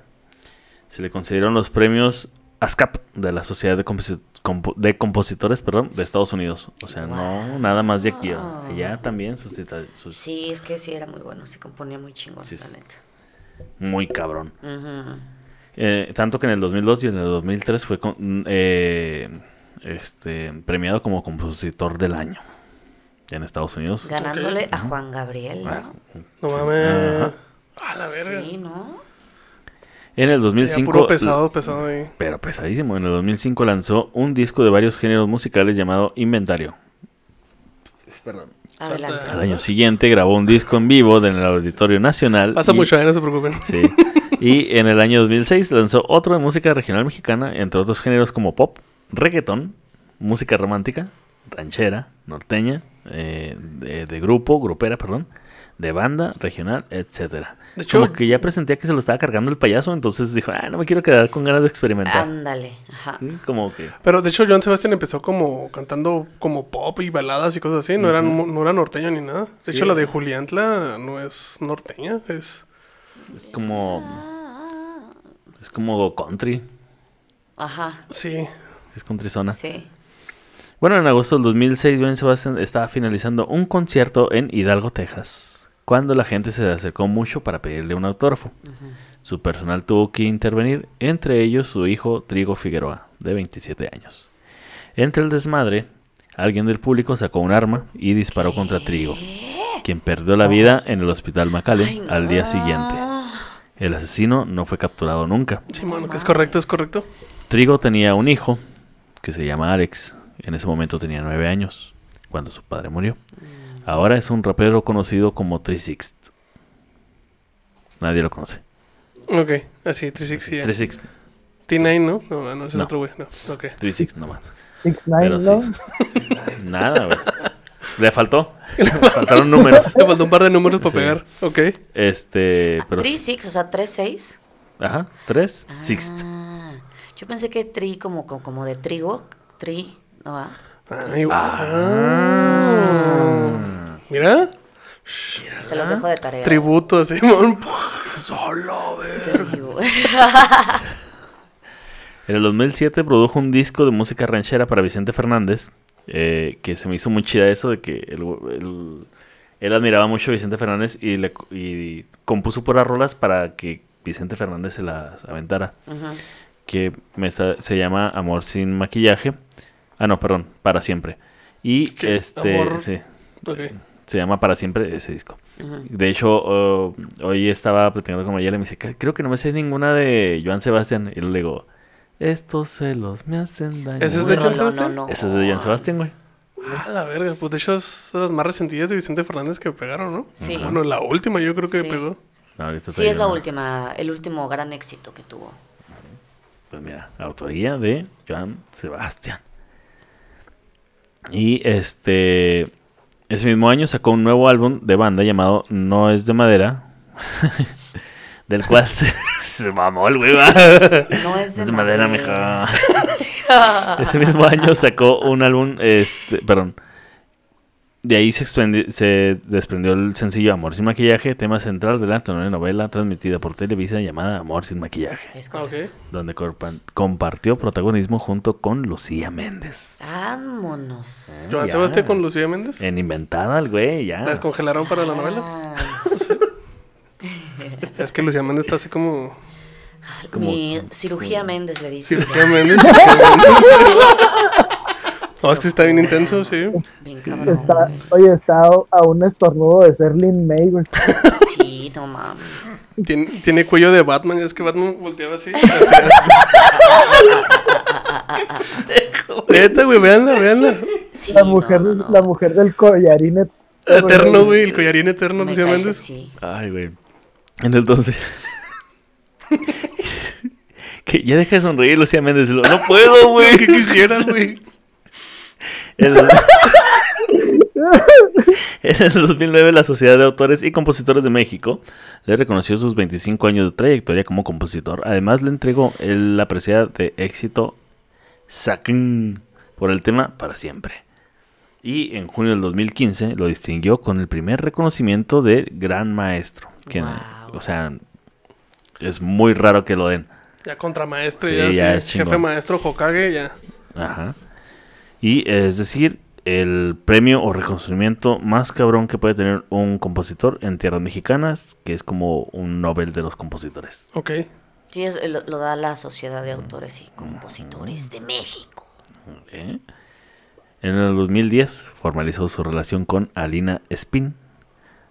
Se le concedieron los premios ASCAP de la Sociedad de, Composi- Compo- de Compositores perdón, de Estados Unidos. O sea, no nada más de aquí. Allá también sus, sus- Sí, es que sí era muy bueno, se componía muy chingón, Sí, la sí. neta. muy cabrón. Eh, tanto que en el 2002 y en el 2003 fue con- eh, este, premiado como compositor del año en Estados Unidos. Ganándole a Juan Gabriel, Ah, ¿no? No mames. Ajá. A la verga. Sí, ¿no? En el Ya 2005, puro pesado, pesado ahí. pero pesadísimo, en el 2005 lanzó un disco de varios géneros musicales llamado Inventario. Adelante. Al año siguiente grabó un disco en vivo en el Auditorio Nacional. Pasa y- mucho, eh, no se preocupen. Sí. Y en el año 2006 lanzó otro de música regional mexicana, entre otros géneros como pop, reggaetón, música romántica, ranchera, norteña, eh, de, de grupo, grupera, perdón, de banda, regional, etcétera. De hecho- como que ya presentía que se lo estaba cargando el payaso, entonces dijo, ah, no me quiero quedar con ganas de experimentar. Ándale, ajá. Sí, Como que Pero de hecho, Joan Sebastián empezó como cantando como pop y baladas y cosas así. No, eran, no era norteño ni nada. De hecho, la de Juliantla no es norteña, es. es como es como country, Ajá, Sí. es country zona. sí. Bueno, en agosto del 2006, Joan Sebastián estaba finalizando un concierto en Hidalgo, Texas, cuando la gente se acercó mucho para pedirle un autógrafo. Su personal tuvo que intervenir, entre ellos su hijo Trigo Figueroa, de 27 años. Entre el desmadre, alguien del público sacó un arma y disparó contra Trigo. quien perdió la vida en el hospital Ay, McAllen al día siguiente. El asesino no fue capturado nunca. Simón, que es correcto, es correcto. Trigo tenía un hijo que se llama Alex. En ese momento tenía nueve años cuando su padre murió. Ahora es un rapero conocido como 36. Nadie lo conoce. Ok, así, 360. ya. 36. T9, ¿no? No, no, es No. otro güey. No, ok. 36 nomás. Six Pero Nine, sí. ¿no? Nada, güey. Le faltó. Le faltaron números. Le faltó un par de números para Sí. pegar. Ok. Este, pero 3, 6, o sea, 3, 6. ajá, 3 sixth. Ah, yo pensé que tri como, como, como de trigo. Tri, ¿no va? Ay, Ah. ah. Mira. Se los dejo de tarea. Tributo, Simón. Solo, ver. En el 2007 produjo un disco de música ranchera para Vicente Fernández, eh, que se me hizo muy chida eso de que el- el- él admiraba mucho a Vicente Fernández y, le, y compuso puras rolas para que Vicente Fernández se las aventara, que me está- se llama Amor sin maquillaje. Ah, no, perdón, Para siempre. Y ¿Qué? este, Amor- sí, Ok. se llama Para siempre ese disco. De hecho, uh, hoy estaba platicando con Mayela y me dice, "Ca- creo que no me sé ninguna de Joan Sebastián. Y le digo, estos celos me hacen daño. ¿Ese es de Joan Sebastián? no, no. Ese es de Joan Sebastián, güey. A la verga. Pues de hecho es de las más resentidas de Vicente Fernández que pegaron, ¿no? Sí. Bueno, la última yo creo que Sí. pegó. Sí, es la última, el último gran éxito que tuvo. Pues mira, autoría de Joan Sebastián. Y este, ese mismo año sacó un nuevo álbum de banda llamado No es de madera, del cual se, se mamó el güey. ¿va? No es de Es de madera, madera. mija. Ese mismo año sacó un álbum, este, perdón. De ahí se, desprendió el sencillo Amor sin maquillaje, tema central de la telenovela transmitida por Televisa llamada Amor sin maquillaje, Es Ah, ok. correcto. donde compartió protagonismo junto con Lucía Méndez. Vámonos. Joan Ya. Sebastián con Lucía Méndez. En inventada el güey, ya. La descongelaron para la novela. Ah, Es que Lucía Méndez está así como. Como- Mi cirugía Méndez le dice. Cirugía Méndez. No, es que está bien intenso, sí. Bien cabrón. Está, güey. oye, está a- un estornudo de ser Lin May, güey. Sí, no mames. Tiene, tiene cuello de Batman, es que Batman volteaba así. así, así. Neta, güey, véanla, véanla. Sí, La mujer, no, no. la mujer del collarín et- Eterno, güey, el collarín eterno, Lucía Méndez. sí. Ay, güey. En el 2000. que ya deja de sonreír, Lucía Méndez. No puedo, Güey, güey. que quisieras, güey. El- en el 2009, la Sociedad de Autores y Compositores de México le reconoció sus 25 años de trayectoria como compositor. Además, le entregó el- la presea de éxito Sakin por el tema Para Siempre. Y en junio del 2015 lo distinguió con el primer reconocimiento de Gran Maestro. Que, Wow. O sea, es muy raro que lo den. Ya contramaestre, Sí, ya, ya sí, es jefe maestro Hokage, ya. Ajá. Y es decir, el premio o reconocimiento más cabrón que puede tener un compositor en tierras mexicanas, que es como un Nobel de los compositores. Ok. Sí, es- lo, lo da la Sociedad de Autores y Compositores de México. ¿eh? En el 2010 formalizó su relación con Alina Spin,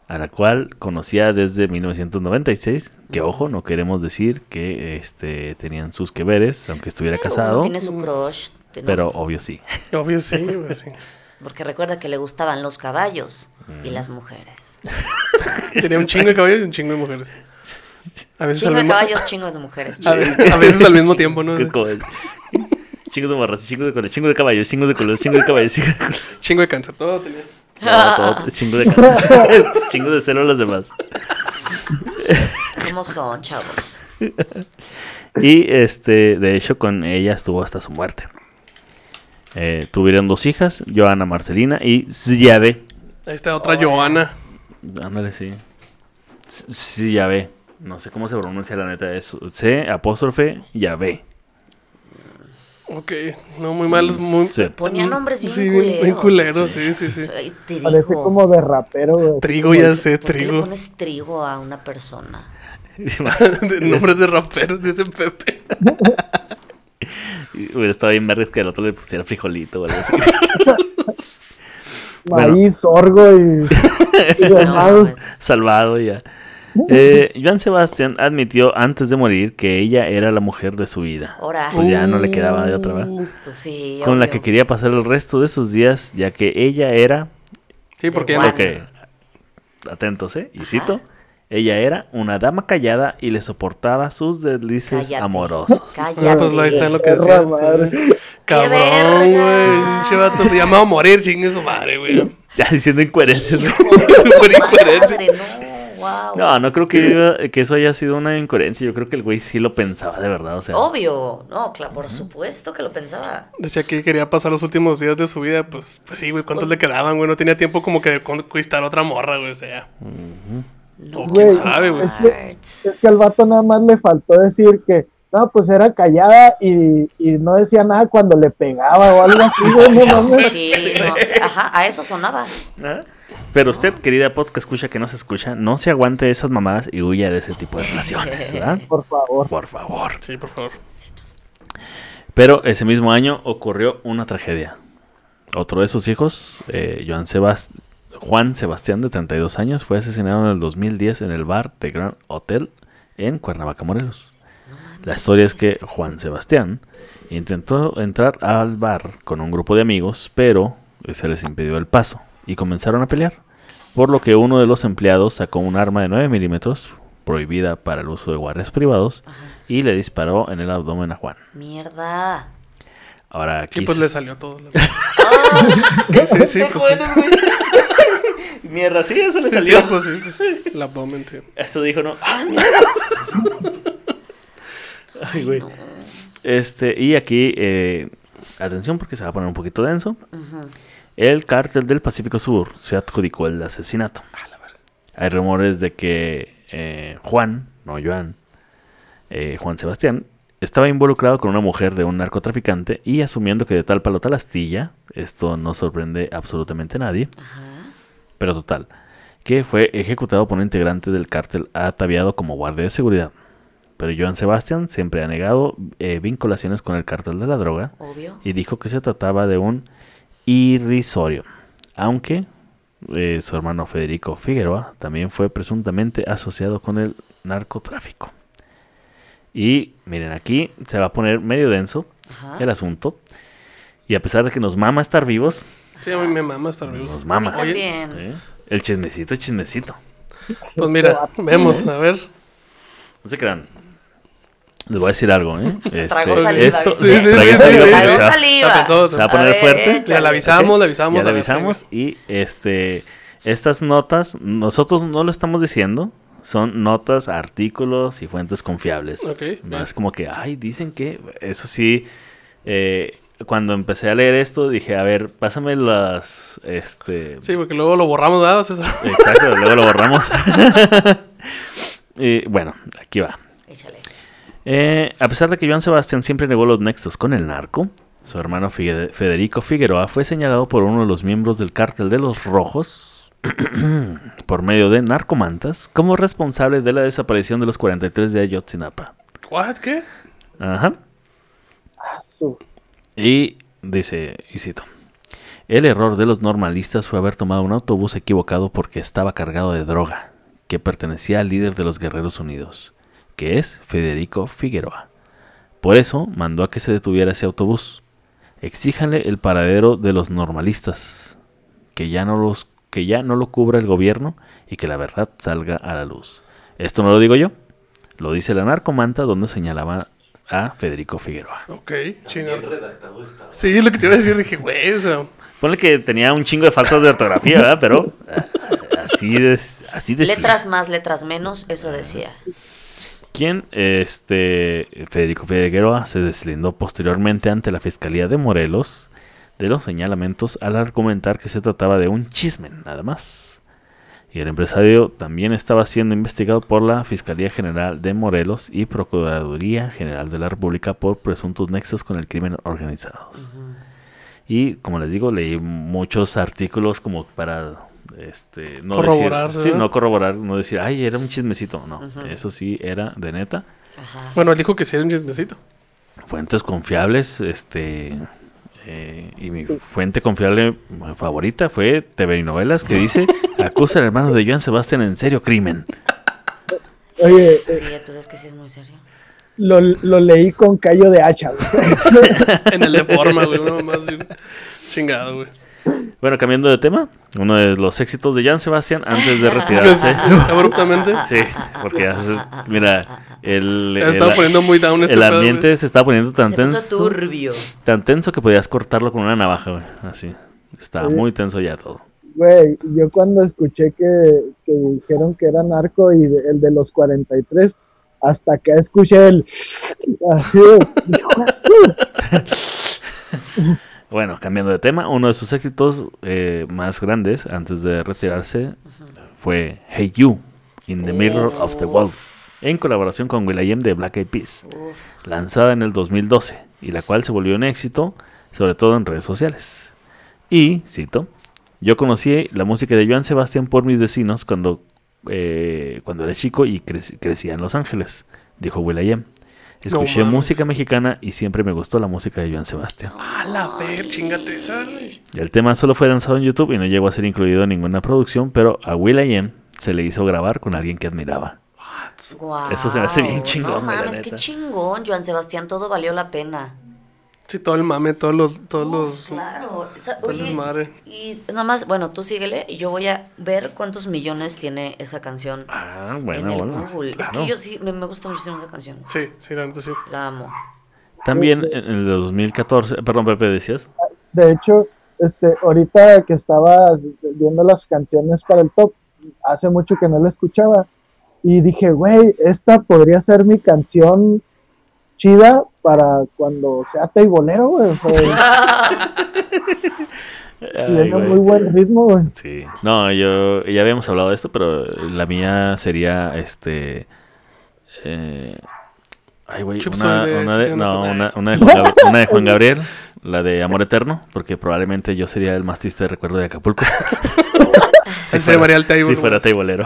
a la cual conocía desde 1996, que ojo, no queremos decir que este, tenían sus que veres, aunque estuviera Pero casado, uno tiene su crush. ¿No? pero obvio sí. Obvio sí, güey, sí. Porque recuerda que le gustaban los caballos Mm. y las mujeres. Tenía un chingo de caballos y un chingo de mujeres. A veces, Chingo al de mismo, caballos, chingos de mujeres. a, ve- a veces al mismo tiempo, ¿no? Chingos de morras, chingos de colores, chingos de caballos, chingos de colores, chingos de caballos, chingos de colores. Chingo de cáncer, todo tenía. No, todo chingo de ca- chingo de células demás. ¿Cómo son, chavos? Y este, de hecho, con ella estuvo hasta su muerte. Eh, tuvieron dos hijas, Joana Marcelina y Ziyabe. Ahí está otra Joana. Ándale, sí. Ziyabe. No sé cómo se pronuncia la neta. Es C apóstrofe Yahvé. Ok, no, muy mal. Muy... Sí. Ponía nombres bien Sí, culeros. bien culeros, sí, sí, sí. Trigo. Parece como de rapero, güey. Trigo, ya sé, ¿Por qué le trigo. pones trigo a una persona? de nombres de raperos, dice Pepe. Hubiera estado bien vergas que al otro le pusiera frijolito o algo así. Maíz, sorgo y, y No, mames. Salvado ya. Eh, Joan Sebastián admitió antes de morir que ella era la mujer de su vida. Pues ya no le quedaba de otra, ¿verdad? pues sí. Con la que quería pasar el resto de sus días, ya que ella era Sí, porque que atentos, ¿eh? Y cito, ella era una dama callada y le soportaba sus deslices Cállate. amorosos. Ah, Cállate. pues ahí está lo que decía. madre. Cabrón, verga! güey. Pinche vato se llamaba a morir, chingue su madre, güey. Ya diciendo incoherencias. ¿no? Súper incoherencia. No, wow. No, no creo que, que eso haya sido una incoherencia. Yo creo que el güey sí lo pensaba de verdad. O sea, Obvio, no, claro, por supuesto que lo pensaba. Decía que quería pasar los últimos días de su vida, pues, pues sí, güey, ¿cuántos le quedaban, güey? No tenía tiempo como que de conquistar otra morra, güey, o sea. No, O quién Güey, sabe, güey. Es que al vato nada más le faltó decir que, no, pues era callada y, y no decía nada cuando le pegaba o algo así, güey, no. Sí, no, sí, ajá, a eso sonaba. ¿Ah? Pero usted, querida podcast escucha que no se escucha, no se aguante esas mamadas y huya de ese tipo de relaciones, ¿verdad? Por favor. Por favor. Sí, por favor. Pero ese mismo año ocurrió una tragedia. Otro de sus hijos, eh, Joan Sebas- Juan Sebastián, de 32 años, fue asesinado en el 2010 en el bar de Grand Hotel en Cuernavaca, Morelos. La historia es que Juan Sebastián intentó entrar al bar con un grupo de amigos, pero se les impidió el paso y comenzaron a pelear. Por lo que uno de los empleados sacó un arma de 9 milímetros, prohibida para el uso de guardias privados, y le disparó en el abdomen a Juan. Mierda. Ahora aquí Y pues se- le salió todo. Ah, Sí, sí, sí, pues sí. Mierda, sí, eso le Sí, salió. sí, pues sí, pues, el abdomen, sí. Eso dijo, no. ¡Ah, mierda! Ay, güey. Este, y aquí, eh, atención porque se va a poner un poquito denso. ujú. El cártel del Pacífico Sur se adjudicó el asesinato. Hay rumores de que eh, Juan, no Joan, eh, Juan Sebastián, estaba involucrado con una mujer de un narcotraficante y asumiendo que de tal palo tal astilla, esto no sorprende absolutamente a nadie, Ajá. Pero total, que fue ejecutado por un integrante del cártel ataviado como guardia de seguridad. Pero Joan Sebastián siempre ha negado eh, vinculaciones con el cártel de la droga Obvio. y dijo que se trataba de un irrisorio, aunque eh, su hermano Federico Figueroa también fue presuntamente asociado con el narcotráfico. Y miren, aquí se va a poner medio denso Ajá. el asunto. Y a pesar de que nos mama estar vivos, Sí, a mí me mama estar vivo. nos mama. también. ¿eh? El chismecito, chismecito. Pues mira, vemos, a ver. No se crean. Les voy a decir algo, ¿eh? Trago Este, saliva. esto. Sí, sí, sí, saliva Trago se va- saliva. Está pensado, se va a A poner ver, fuerte. Ya le avisamos, le avisamos. Ya a le ver, avisamos y este estas notas nosotros no lo estamos diciendo, son notas, artículos y fuentes confiables. Ok, no bien. es como que, ay, dicen que eso sí. eh, cuando empecé a leer esto dije, a ver, pásame las, este. Sí, porque luego lo borramos, ¿verdad? Exacto, luego lo borramos. y bueno, aquí va. Échale. Eh, a pesar de que Joan Sebastián siempre negó los nexos con el narco, su hermano Figue- Federico Figueroa fue señalado por uno de los miembros del cártel de los Rojos, por medio de narcomantas, como responsable de la desaparición de los 43 de Ayotzinapa. ¿what? ¿Qué? Ajá. Y dice, y cito, el error de los normalistas fue haber tomado un autobús equivocado porque estaba cargado de droga, que pertenecía al líder de los Guerreros Unidos, que es Federico Figueroa. Por eso mandó a que se detuviera ese autobús. Exíjanle el paradero de los normalistas, que ya no los que ya no lo cubra el gobierno y que la verdad salga a la luz. Esto no lo digo yo, lo dice la narcomanta donde señalaba a Federico Figueroa. Ok, chingado. Sí, lo que te iba a decir, dije, güey, o sea, Ponle que tenía un chingo de faltas de ortografía, ¿verdad? Pero ah, así de, así decía. Letras más, letras menos, eso decía. Quien, este, Federico Figueroa se deslindó posteriormente ante la Fiscalía de Morelos de los señalamientos al argumentar que se trataba de un chisme, nada más. Y el empresario también estaba siendo investigado por la Fiscalía General de Morelos y Procuraduría General de la República por presuntos nexos con el crimen organizado. Y como les digo, leí muchos artículos como para este no Corroborar, decir, sí, no corroborar, no decir, ay, era un chismecito, no, eso sí era de neta. Ajá. bueno, él dijo que sí era un chismecito. Fuentes confiables, este eh, y mi fuente confiable favorita fue TV y Novelas que dice acusa al hermano de Joan Sebastián en serio crimen. Oye, eh, Sí, pues es que sí es muy serio. lo, lo leí con callo de hacha, güey. En el de forma, güey. Uno más chingado, güey. Bueno, cambiando de tema, uno de los éxitos de Joan Sebastián antes de retirarse. Abruptamente. Sí, porque ya se- mira, el, Ya estaba el- poniendo muy down este el pedo, güey. ambiente se estaba poniendo tan Se puso tenso, turbio. tan tenso que podías cortarlo con una navaja, güey, así. Estaba Sí. muy tenso ya todo. Güey, yo cuando escuché que, que dijeron que era narco y de- el de los 43, hasta que escuché el... Así, de, "Hijo de su-". Bueno, cambiando de tema, uno de sus éxitos eh, más grandes antes de retirarse fue Hey You, In the Mirror of the Wall, en colaboración con Will.i.am de Black Eyed Peas, lanzada en el 2012, y la cual se volvió un éxito, sobre todo en redes sociales. Y, cito, yo conocí la música de Joan Sebastián por mis vecinos cuando, eh, cuando era chico y crec- crecía en Los Ángeles, dijo Will.i.am. Escuché mames. música mexicana y siempre me gustó la música de Joan Sebastián. A la ver, chingate esa, güey. El tema solo fue lanzado en YouTube y no llegó a ser incluido en ninguna producción, pero a Will.i.am se le hizo grabar con alguien que admiraba. Guau. Eso se me hace bien chingón, No la mames, qué chingón, Joan Sebastián, todo valió la pena. Sí, todo el mame, todos los. Todos los Claro. O sea, oye, desmadre. y nada más, bueno, tú síguele y yo voy a ver cuántos millones tiene esa canción Ah, en bueno, el bueno. Google. Es que yo sí, me, me gusta muchísimo esa canción. Sí, sí, la neta sí. La amo. También en el 2014, perdón, Pepe, decías. De hecho, este, ahorita que estaba viendo las canciones para el top, hace mucho que no la escuchaba, y dije, güey, esta podría ser mi canción chida para cuando sea teibolero, güey. Tiene muy buen ritmo, güey. Sí. No, yo ya habíamos hablado de esto, pero la mía sería este. eh, ay, güey. Chup Una, de una de, no, una, una de Juan Gab- una de Juan Gabriel, la de Amor Eterno, porque probablemente yo sería el más triste recuerdo de Acapulco. Se llamaría el table, Si fuera teibolero.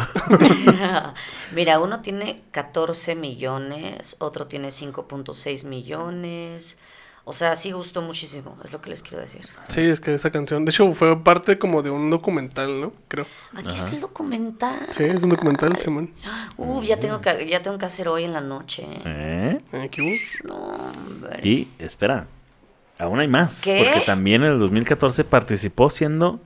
Mira, uno tiene 14 millones, otro tiene 5.6 millones. O sea, sí gustó muchísimo, es lo que les quiero decir. Sí, es que esa canción. De hecho, fue parte como de un documental, ¿no? Creo. Aquí Ajá. está el documental. Sí, es un documental, Simón. Uf, ya tengo que, ya tengo que hacer hoy en la noche. ¿Eh? Eh. No, hombre. Y espera, aún hay más. ¿Qué? Porque también en el 2014 participó siendo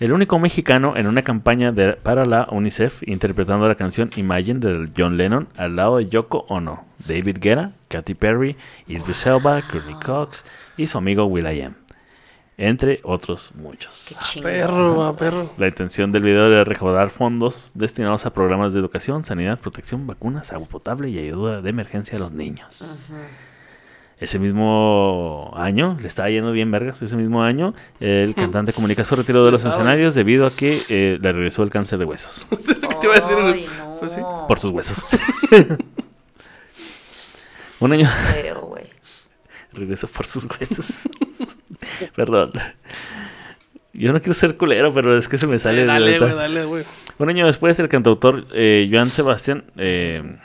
el único mexicano en una campaña de- para la UNICEF interpretando la canción Imagine de John Lennon al lado de Yoko Ono, David Guerra, Katy Perry, Idris Elba, Courtney Cox y su amigo Will.i.am, entre otros Qué muchos. chingón. Perro, a perro. La intención del video era recaudar fondos destinados a programas de educación, sanidad, protección, vacunas, agua potable y ayuda de emergencia a los niños. Ese mismo año, le estaba yendo bien vergas, ese mismo año, el cantante comunica su retiro de los escenarios debido a que eh, le regresó el cáncer de huesos. Es lo que te iba a decir. Ay, Pues sí. Por sus huesos. Un año regresó por sus huesos. Perdón. Yo no quiero ser culero, pero es que se me sale Dale, güey, dale, güey. Un año después, el cantautor eh, Joan Sebastián eh,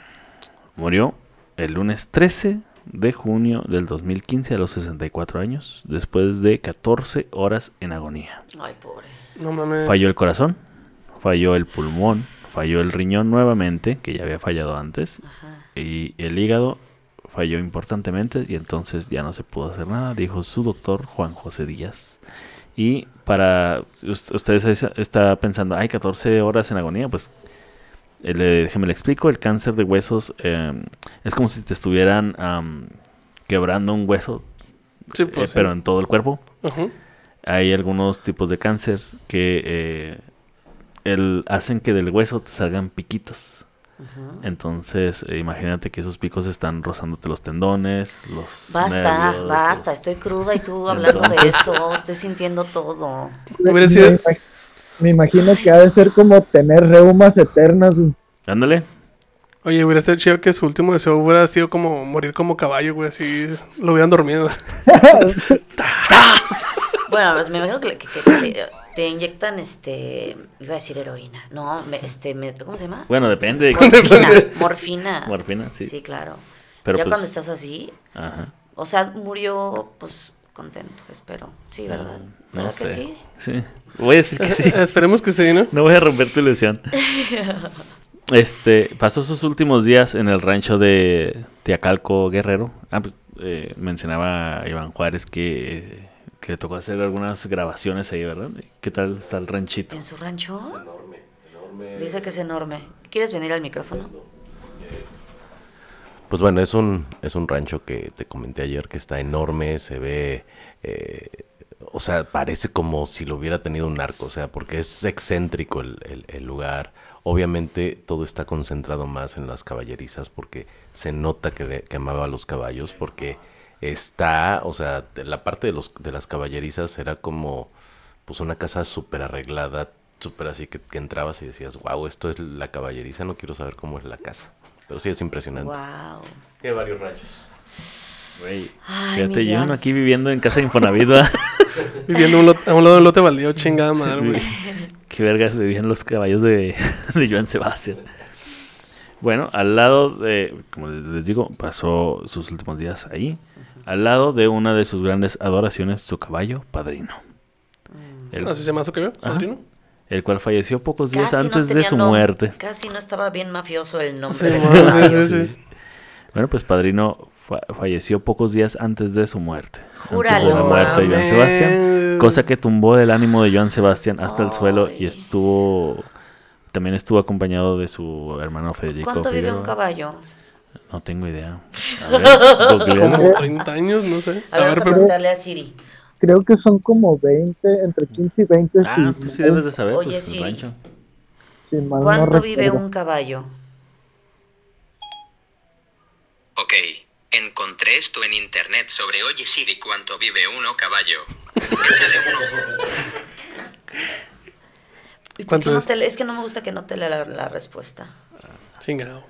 murió el lunes 13 de junio del 2015 a los 64 años, después de 14 horas en agonía. Ay, pobre. No mames. Falló el corazón, falló el pulmón, falló el riñón nuevamente, que ya había fallado antes, Ajá. y el hígado falló importantemente y entonces ya no se pudo hacer nada, dijo su doctor Juan José Díaz. Y para us- ustedes es- está pensando, hay 14 horas en agonía, pues eh, le, déjeme le explico, el cáncer de huesos eh, es como si te estuvieran quebrando un hueso, Sí, eh, pues. sí. pero en todo el cuerpo. Ajá. Hay algunos tipos de cáncer que eh, el- hacen que del hueso te salgan piquitos. Entonces, eh, imagínate que esos picos están rozándote los tendones, los Basta, nervios, basta, los- estoy cruda y tú hablando de eso, estoy sintiendo todo. Hubiera sido- me imagino que ha de ser como tener reumas eternas. güey. Ándale. Oye, hubiera estado chido que su último deseo hubiera sido como morir como caballo, güey, así lo hubieran dormido. Bueno, pues me imagino que, que- que te, inyectan, este, iba a decir heroína, no, me- este, me- ¿cómo se llama? Bueno, depende de Morfina, morfina. Morfina, sí. Sí, claro. Pero ya pues- cuando estás así, Ajá. o sea, murió, pues, contento, espero. Sí, ¿verdad? No ¿Verdad que sé. sí? Sí. Voy a decir que sí. Esperemos que sí, ¿no? No voy a romper tu ilusión. Este, pasó sus últimos días en el rancho de Teacalco Guerrero. Ah, pues, eh, mencionaba a Iván Juárez que, que le tocó hacer algunas grabaciones ahí, ¿verdad? ¿Qué tal está el ranchito? ¿En su rancho? Dice que es enorme. ¿Quieres venir al micrófono? Pues bueno, es un, es un rancho que te comenté ayer que está enorme, se ve, eh, o sea, parece como si lo hubiera tenido un narco, o sea, porque es excéntrico el, el- el lugar. Obviamente todo está concentrado más en las caballerizas porque se nota que, le- que amaba a los caballos porque está, o sea, la parte de, los, de las caballerizas era como pues una casa súper arreglada, súper así que, que entrabas y decías, wow, esto es la caballeriza, no quiero saber cómo es la casa. Pero sí es impresionante. Wow. Hay varios ranchos. Güey, Ay, fíjate, yo Iván. aquí viviendo en casa de Infonavit, ¿verdad? Viviendo un a un lado de un lote baldío, chingada madre, güey. Qué vergas vivían los caballos de, de Joan Sebastián. Bueno, al lado de, como les digo, pasó sus últimos días ahí, al lado de una de sus grandes adoraciones, su caballo padrino. El, Así se llama su Ajá. padrino. el cual falleció pocos días Casi no antes de su muerte. Casi no estaba bien mafioso el nombre. Sí, del mo- caballo. sí, sí, sí. Bueno, pues padrino fa- falleció pocos días antes de su muerte. Antes de Júralo. la muerte de Joan. Sebastián. Cosa que tumbó el ánimo de Joan Sebastián hasta el suelo y Ay. estuvo... También estuvo acompañado de su hermano Federico ¿Cuánto vive un Figueroa. caballo? No tengo idea. A ver. Como 30 años, no sé. A ver, vamos a pero- preguntarle a Siri. Creo que son como 20, entre 15 y 20. Ah, si, tú sí debes de saber, Oye, pues, Siri. rancho. si mal no ¿Cuánto vive un caballo? Ok, encontré esto en internet sobre Oye Siri cuánto vive uno caballo. Échale un ojo. ¿Y por ¿Cuánto qué no es? te le- es que no me gusta que no te lea la, la respuesta. Chingado.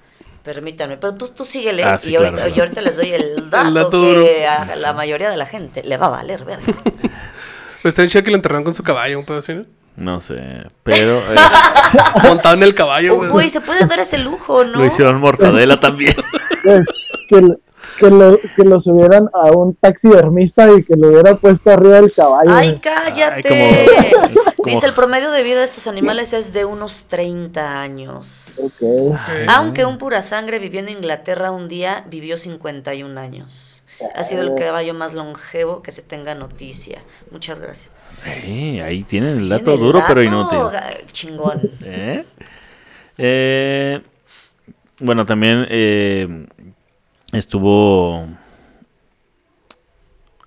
Permítanme, pero tú, tú síguele Ah, sí, y, ahorita, claro, ahorita les doy el dato, dato que duro. a la mayoría de la gente le va a valer, verga. Pues está en que lo enterraron con su caballo, un pedo así, ¿no? No sé, pero eh, Montado en el caballo, güey. Uy, se puede dar ese lujo, ¿no? lo hicieron mortadela también. Que, que, lo, que lo subieran a un taxidermista y que lo hubiera puesto arriba del caballo. ¡Ay, cállate! Ay, como- como- Dice, el promedio de vida de estos animales es de unos 30 años. Ok. Ok. Aunque un pura sangre vivió en Inglaterra un día, vivió 51 años. Ha sido el caballo más longevo que se tenga noticia. Muchas gracias. Eh, ahí tienen el dato Tiene el duro pero dato, inútil. ga- Chingón. ¿Eh? Eh, bueno, también eh, estuvo...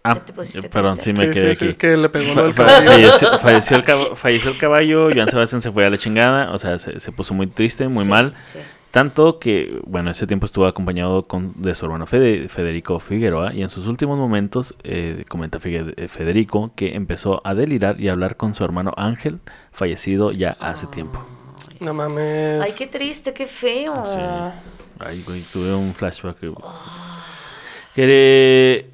Ah, ¿Ya te pusiste eh, perdón, triste? sí me Sí, quedé sí, sí, aquí. es que le pegó lo Fa- del fa- caballo. falleció, falleció el cab- falleció el caballo, Joan Sebastián se fue a la chingada, o sea, se, se puso muy triste, muy Sí, mal. sí. Tanto que, bueno, ese tiempo estuvo acompañado con, de su hermano Fede- Federico Figueroa y en sus últimos momentos, eh, comenta Figue- eh, Federico, que empezó a delirar y a hablar con su hermano Ángel, fallecido ya hace tiempo. No mames. Ay, qué triste, qué feo. Ay, güey, tuve un flashback. que- que-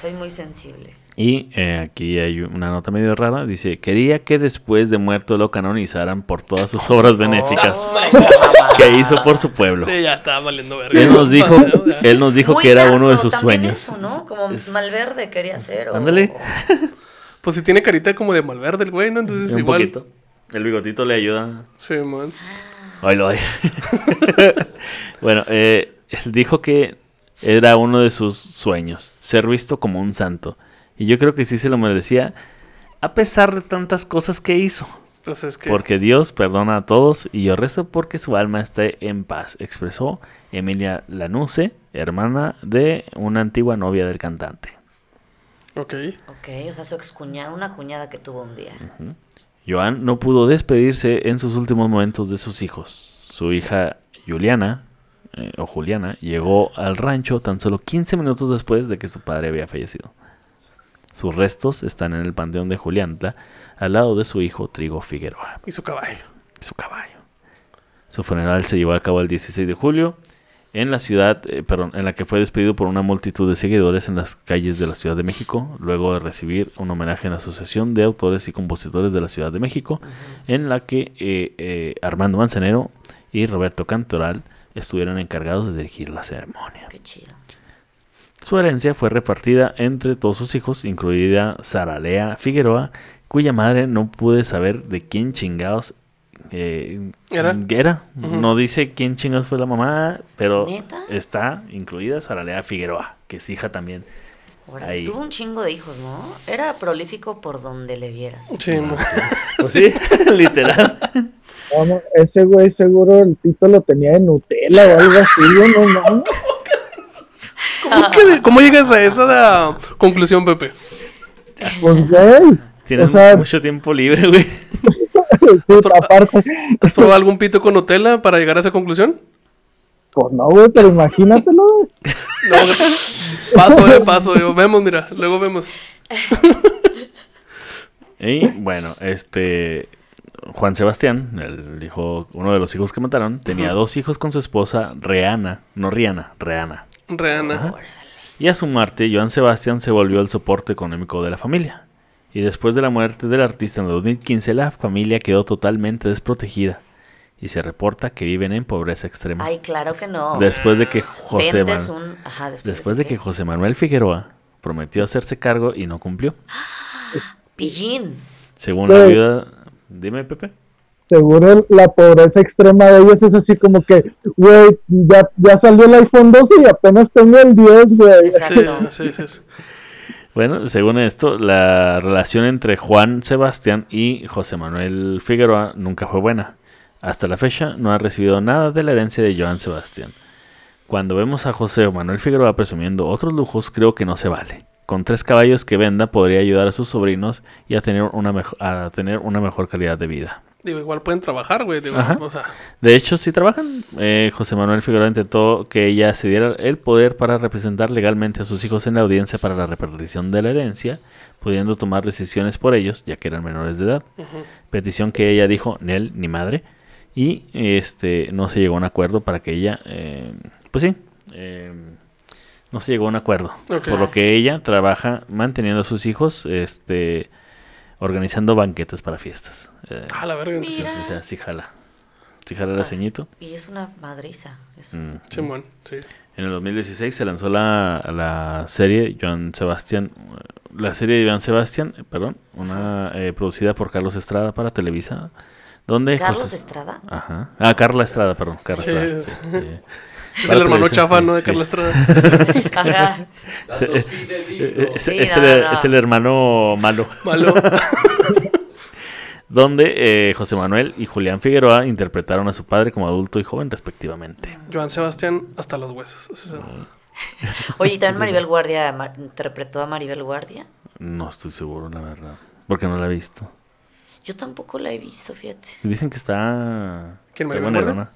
Soy muy sensible. Y eh, aquí hay una nota medio rara. Dice, quería que después de muerto lo canonizaran por todas sus obras benéficas que hizo por su pueblo. Sí, ya estaba valiendo verga. Él nos dijo, él nos dijo Muy que era uno de sus también sueños. Eso, ¿no? Como Malverde quería ser. o- Ándale. Pues si tiene carita como de malverde el güey, ¿no? Entonces Un igual. poquito. El bigotito le ayuda. Sí, man. Ahí lo hay. bueno, eh, él dijo que era uno de sus sueños, ser visto como un santo. Y yo creo que sí se lo merecía, a pesar de tantas cosas que hizo. Pues es que. Porque Dios perdona a todos y yo rezo porque su alma esté en paz, expresó Emilia Lanusse, hermana de una antigua novia del cantante. Ok. Ok, o sea, su excuñada, una cuñada que tuvo un día. Joan no pudo despedirse en sus últimos momentos de sus hijos. Su hija Juliana, eh, o Juliana, llegó al rancho tan solo 15 minutos después de que su padre había fallecido. Sus restos están en el panteón de Juliantla, al lado de su hijo Trigo Figueroa, Y su caballo. su caballo. Su funeral se llevó a cabo el 16 de julio en la ciudad, eh, perdón, en la que fue despedido por una multitud de seguidores en las calles de la Ciudad de México, luego de recibir un homenaje en la Asociación de Autores y Compositores de la Ciudad de México, en la que eh, eh, Armando Manzanero y Roberto Cantoral estuvieron encargados de dirigir la ceremonia. Qué chido. Su herencia fue repartida entre todos sus hijos, incluida Saralea Figueroa, cuya madre no pude saber de quién chingados eh. No dice quién chingados fue la mamá, pero ¿Neta? está incluida Saralea Figueroa, que es hija también. Ahí. Tuvo un chingo de hijos, ¿no? Era prolífico por donde le vieras. Sí, no. Pues sí, literal. No, no, ese güey seguro el pito lo tenía de Nutella o algo así, no mames. ¿Cómo, que- cómo llegas a esa conclusión, Pepe? Pues, güey. Tienes O sea- mucho tiempo libre, güey. Sí, aparte, ¿Has probado algún pito con Nutella para llegar a esa conclusión? pues no, güey, pero imagínatelo, güey. No, paso de paso. digo, vemos, mira, luego vemos. Y bueno, este Juan Sebastián, el hijo, uno de los hijos que mataron, tenía dos hijos con su esposa Reana, no Riana, Reana. Reana. Ajá. Y a su muerte, Joan Sebastián se volvió el soporte económico de la familia. Y después de la muerte del artista en el 2015, la familia quedó totalmente desprotegida. Y se reporta que viven en pobreza extrema. Ay, claro que no. después de que José Man- un... Ajá, después, después de que José Manuel Figueroa prometió hacerse cargo y no cumplió. Pillín. Según la viuda, dime Pepe. Seguro la pobreza extrema de ellos es así como que, güey, ya, ya salió el iPhone 12 y apenas tengo el 10, güey. Exacto. sí, sí, sí. Bueno, según esto, la relación entre Juan Sebastián y José Manuel Figueroa nunca fue buena. Hasta la fecha no ha recibido nada de la herencia de Joan Sebastián. Cuando vemos a José Manuel Figueroa presumiendo otros lujos, creo que no se vale. Con tres caballos que venda podría ayudar a sus sobrinos y a tener una, a tener una mejor calidad de vida. Digo, igual pueden trabajar, güey. Digo, Ajá. o sea, De hecho, si trabajan, eh, José Manuel Figueroa intentó que ella se diera el poder para representar legalmente a sus hijos en la audiencia para la repartición de la herencia, pudiendo tomar decisiones por ellos, ya que eran menores de edad. Petición que ella dijo, Nel, ni madre, y este no se llegó a un acuerdo para que ella, eh, pues sí, eh, no se llegó a un acuerdo. Por lo que ella trabaja manteniendo a sus hijos, este, organizando banquetes para fiestas. Eh, a la verga. Sí, entonces, sí, o sea, sí jala. Sí jala el ceñito. Y es una madriza. es- Mm. Simón, sí. En el 2016 se lanzó la, la serie Joan Sebastián, la serie de Joan Sebastián, eh, perdón, una eh, producida por Carlos Estrada para Televisa, donde ¿Carlos José- Estrada? Ajá. Ah, Carla Estrada, perdón, Carla Sí. Estrada. sí. Es el hermano chafa, sí, ¿no? De sí. Carla Estrada. Ajá. Se- es, Sí, es no, el, no. es el hermano malo. Malo. Donde eh, José Manuel y Julián Figueroa interpretaron a su padre como adulto y joven respectivamente. Joan Sebastián hasta los huesos. Es el- Oye, ¿y también Maribel Guardia ma- interpretó a Maribel Guardia? No estoy seguro, la verdad. Porque no la he visto. Yo tampoco la he visto, fíjate. Dicen que está. ¿Quién, Maribel buena, ¿no?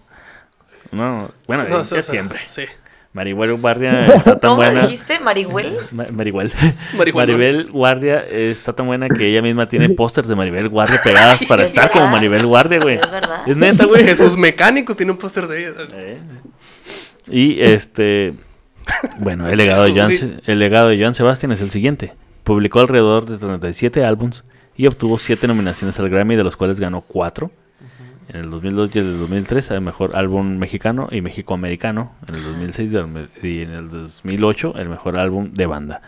No, bueno, o sea, o sea, siempre. Sí. Maribel Guardia está tan ¿Cómo buena. dijiste? ¿Marihuel? Ma- Maribel. Marihuana. Maribel Guardia está tan buena que ella misma tiene pósters de Maribel Guardia pegadas para Es estar como verdad. Maribel Guardia, güey. Es verdad. Es neta, güey. Jesús Mecánico tiene un póster de ella. Eh. Y este. Bueno, el legado, de Joan, el legado de Joan Sebastián es el siguiente. Publicó alrededor de 37 álbums y obtuvo 7 nominaciones al Grammy, de los cuales ganó 4. En el 2002 y el 2003 al mejor álbum mexicano y mexicoamericano. En el 2006 y el- en el 2008 el mejor álbum de banda.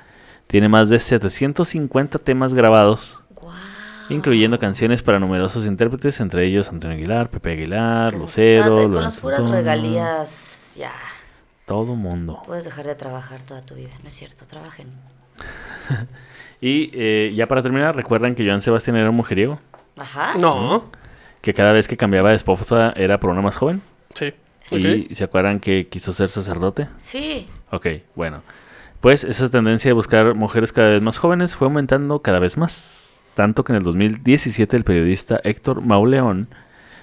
Tiene más de 750 temas grabados, Guau. incluyendo canciones para numerosos intérpretes, entre ellos Antonio Aguilar, Pepe Aguilar, Lucero, Con las puras regalías, ya. Todo mundo. Puedes dejar de trabajar toda tu vida. No es cierto, trabajen. Y eh, ya para terminar, recuerdan que Joan Sebastián era un mujeriego, Ajá. No. Que cada vez que cambiaba de esposa era por una más joven. Sí. Y se acuerdan que quiso ser sacerdote. Sí. Ok, bueno. Pues esa tendencia de buscar mujeres cada vez más jóvenes fue aumentando cada vez más. Tanto que en el 2017 el periodista Héctor Mauleón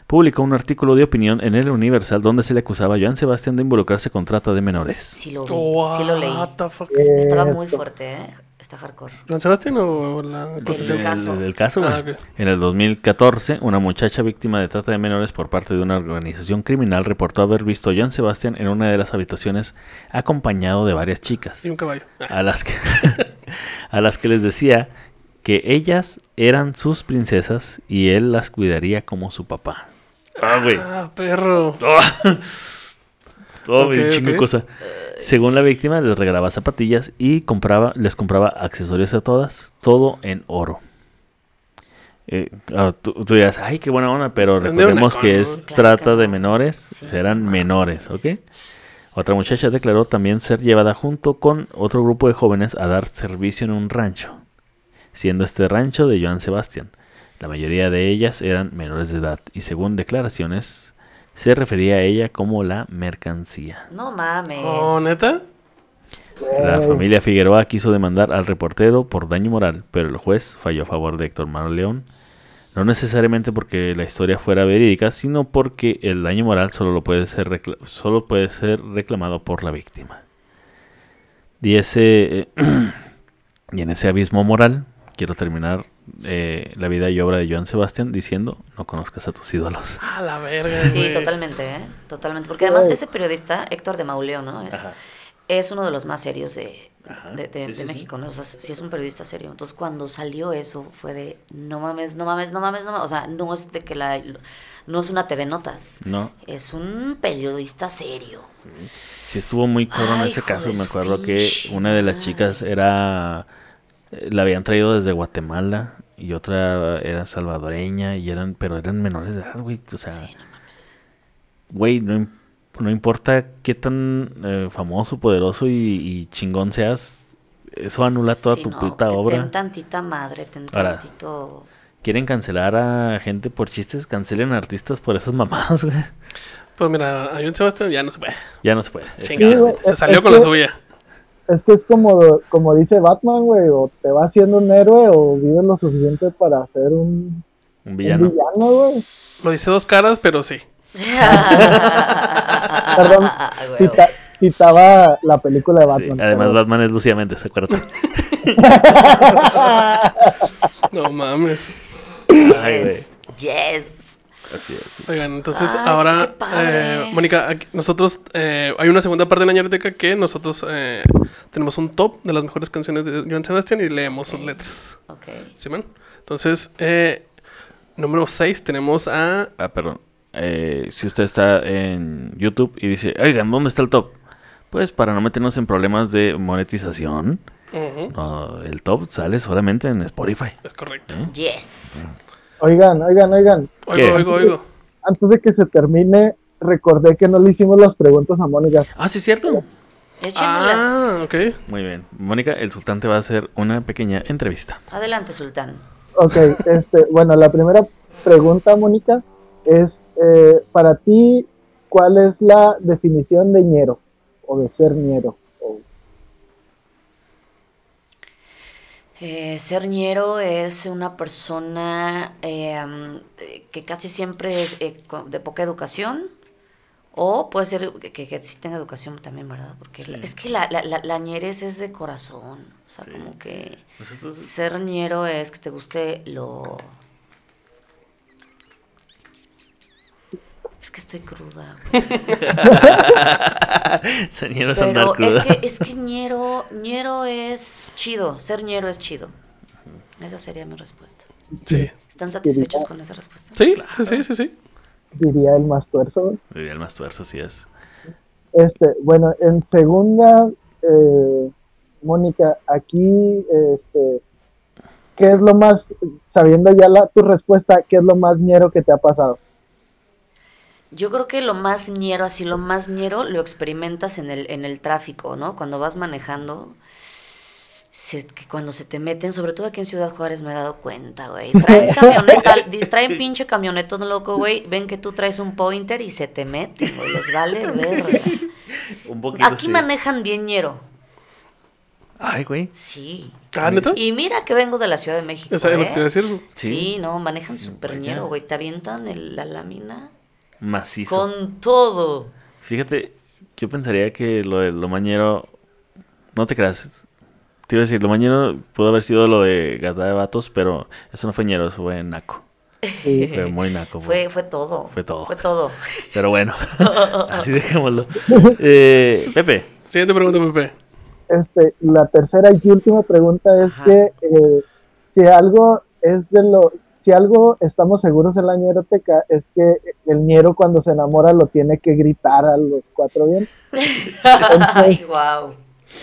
publicó un artículo de opinión en el Universal donde se le acusaba a Joan Sebastián de involucrarse con trata de menores. Sí lo vi. What Sí lo leí. fuck? Estaba muy fuerte, ¿eh? Está hardcore. ¿Joan Sebastián o la El caso. el- el caso, güey. Ah. En el 2014, una muchacha víctima de trata de menores por parte de una organización criminal reportó haber visto a Joan Sebastián en una de las habitaciones acompañado de varias chicas, Y un caballo. Ah. a las que, a las que les decía que ellas eran sus princesas y él las cuidaría como su papá. Ah, güey. Ah, perro. Todo Ok, un chingo de ok. cosa. Según la víctima, les regalaba zapatillas y compraba, les compraba accesorios a todas, todo en oro. Eh, ah, tú, tú dirás, ay, qué buena onda, pero recordemos que es trata de no. menores, Sí, serán no menores, ¿ok? Otra muchacha declaró también ser llevada junto con otro grupo de jóvenes a dar servicio en un rancho, siendo este rancho de Joan Sebastián. La mayoría de ellas eran menores de edad y según declaraciones se refería a ella como la mercancía. No mames. Oh, neta. La familia Figueroa quiso demandar al reportero por daño moral, pero el juez falló a favor de Héctor Manuel León, no necesariamente porque la historia fuera verídica, sino porque el daño moral solo, lo puede, ser recla- solo puede ser reclamado por la víctima. Y, ese, eh, y en ese abismo moral, quiero terminar eh, la vida y obra de Joan Sebastián diciendo, no conozcas a tus ídolos. A la verga. Sí, totalmente, ¿eh? Totalmente. Porque además ese periodista, Héctor de Mauleo, ¿no? Es, es uno de los más serios de, de, de- Sí, de sí, sí. México, ¿no? O sea, sí es un periodista serio. Entonces, cuando salió eso, fue de, no mames, no mames, no mames, no mames. O sea, no es de que la... No es una TV Notas. No, Es un periodista serio. Sí estuvo muy cabrón ese caso. Me acuerdo que una de las chicas era... La habían traído desde Guatemala y otra era salvadoreña y eran... Pero eran menores de edad, güey. O sea, Sí, no mames. güey, no, no importa qué tan eh, famoso, poderoso y, y chingón seas, eso anula toda Sí, tu no, puta te- obra. Ten tantita madre, ten Ahora. tantito... Quieren cancelar a gente por chistes, cancelen a artistas por esas mamadas, güey. Pues mira, a John Sebastián ya no se puede. Ya no se puede. Se salió con la suya. Es que es como, como dice Batman, güey, o te vas siendo un héroe o vives lo suficiente para ser un, Un un villano. villano, güey. Lo dice dos caras, pero sí. Perdón. Cita- citaba la película de Sí, Batman. además. Batman es Lucía Méndez, ¿se acuerdan? No mames. Ay, güey. Yes, yes. Así es. Oigan, entonces Ay, ahora, eh, Mónica, aquí- nosotros, eh, hay una segunda parte de la ñeroteca que nosotros eh, tenemos un top de las mejores canciones de Joan Sebastián y leemos sus letras. Ok. ¿Sí, man? Entonces, eh, número 6 tenemos a... Ah, perdón. Eh, si usted está en YouTube y dice, oigan, ¿dónde está el top? Pues para no meternos en problemas de monetización, no, el top sale solamente en Spotify. es correcto. ¿eh? Yes. Oigan, oigan, oigan. Oigo, ¿Qué? oigo, oigo. Antes de que se termine, recordé que no le hicimos las preguntas a Mónica. Ah, sí, es cierto. Ah, ok. Muy bien. Mónica, el sultán te va a hacer una pequeña entrevista. Adelante, Sultán. Ok, este, bueno, la primera pregunta, Mónica, es eh, para ti, ¿cuál es la definición de ñero o de ser ñero? Eh, ser ñero es una persona eh, eh, que casi siempre es eh, de poca educación. O puede ser que, que sí tenga educación también, ¿verdad? Porque Sí. es que la, la, la, la ñerez es de corazón. O sea, Sí. como que Nosotros- ser ñero es que te guste lo... Es que estoy cruda. Señor es andar Pero cruda. es que, es que ñero, ñero es chido. Ser ñero es chido. Esa sería mi respuesta. Sí. ¿Están satisfechos con esa respuesta? Sí, sí, sí, sí, sí. diría el más tuerzo. Diría el más tuerzo, sí es. Este, bueno, en segunda, eh, Mónica, aquí, este, ¿qué es lo más, sabiendo ya la, tu respuesta, qué es lo más ñero que te ha pasado? Yo creo que lo más ñero, así lo más ñero, lo experimentas en el, en el tráfico, ¿no? Cuando vas manejando, se- que cuando se te meten, sobre todo aquí en Ciudad Juárez me he dado cuenta, güey. Traen camioneta, traen pinche camionetón loco, güey. Ven que tú traes un pointer y se te meten, güey. Les vale verga. Un poquito Aquí sí. manejan bien ñero. Ay, güey. Sí. Ah, ¿neta? Y mira que vengo de la Ciudad de México. Esa es lo que ¿eh? te iba a decir. Sí. Sí, no, manejan súper ñero, güey. Te avientan el- la lámina Macizo. con todo. Fíjate, yo pensaría que lo de lo mañero. No te creas. Te iba a decir, lo mañero pudo haber sido lo de gata de vatos, pero eso no fue ñero, eso fue naco. Fue muy naco. Fue, fue todo. Fue todo. Fue todo. Pero bueno, así dejémoslo. Eh, Pepe, Siguiente pregunta, Pepe. Este, la tercera y última pregunta es Ajá. que eh, si algo es de lo si algo estamos seguros en la ñeroteca es que el ñero cuando se enamora lo tiene que gritar a los cuatro bien. Ay, wow.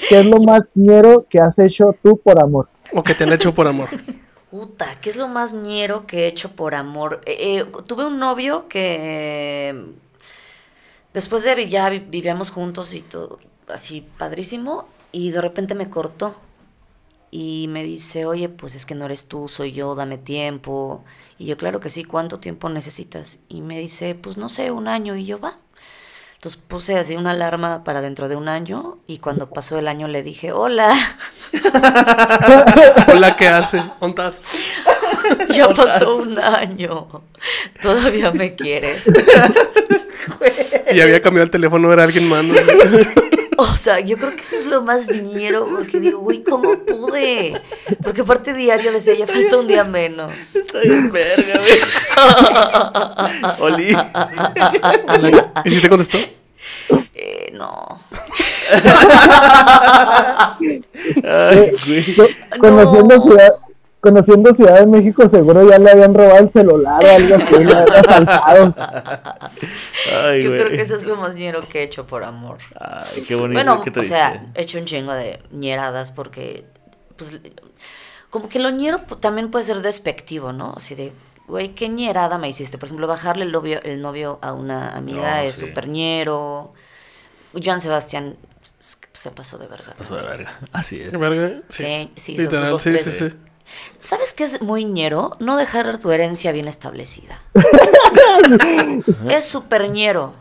¿Qué es lo más ñero que has hecho tú por amor? O que te han hecho por amor. Puta, ¿qué es lo más ñero que he hecho por amor? Eh, eh, tuve un novio que eh, después de ya vi- vivíamos juntos y todo así padrísimo y de repente me cortó y me dice, oye, pues es que no eres tú, soy yo, dame tiempo. Y yo, claro que sí, ¿cuánto tiempo necesitas? Y me dice, pues no sé, un año y yo va. Entonces puse así una alarma para dentro de un año y cuando pasó el año le dije, hola. Hola, ¿qué hace? ¿Ontas? Ya pasó un año. Todavía me quieres. Y había cambiado el teléfono, era alguien más. O sea, yo creo que eso es lo más ñero, porque digo, güey, ¿cómo pude? Porque aparte diario decía, ya falta un día menos. Está bien verga, güey. Oli. ¿Y si te contestó? Eh, no. Ay, güey. Co- Conociendo, No. ciudad, conociendo Ciudad de México, seguro ya le habían robado el celular o algo así, le habían asaltado. Ay, Yo güey. creo que eso es lo más ñero que he hecho por amor. Ay, qué bonito, Bueno, qué o sea, he hecho un chingo de ñeradas porque, pues, como que lo ñero también puede ser despectivo, ¿no? Así de, güey, qué ñerada me hiciste. Por ejemplo, bajarle el novio, el novio a una amiga No, es sí. súper ñero. Joan Sebastián s- se pasó de verga. Pasó de verga. Así es. ¿Verga? Sí. Sí, sí, Literal, sí, sí, sí. ¿Sabes qué es muy ñero? No dejar tu herencia bien establecida. es súper ñero.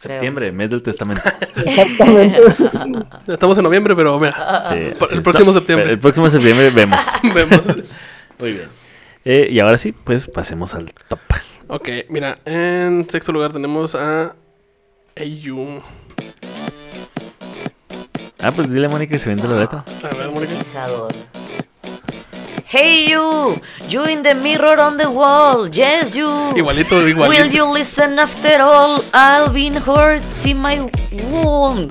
creo. Septiembre, mes del testamento. Exactamente. Estamos en noviembre, pero mira. Sí, el próximo septiembre. pero El próximo septiembre vemos. Vemos. Muy bien. Eh, y ahora sí, pues pasemos al top. Ok, mira, en sexto lugar tenemos a Ayu. Ah, pues dile a Mónica que se vende la letra. A ver, Mónica. Hey you, you in the mirror on the wall, yes you. Igualito, Will you listen after all? I'll be hurt, see my wound.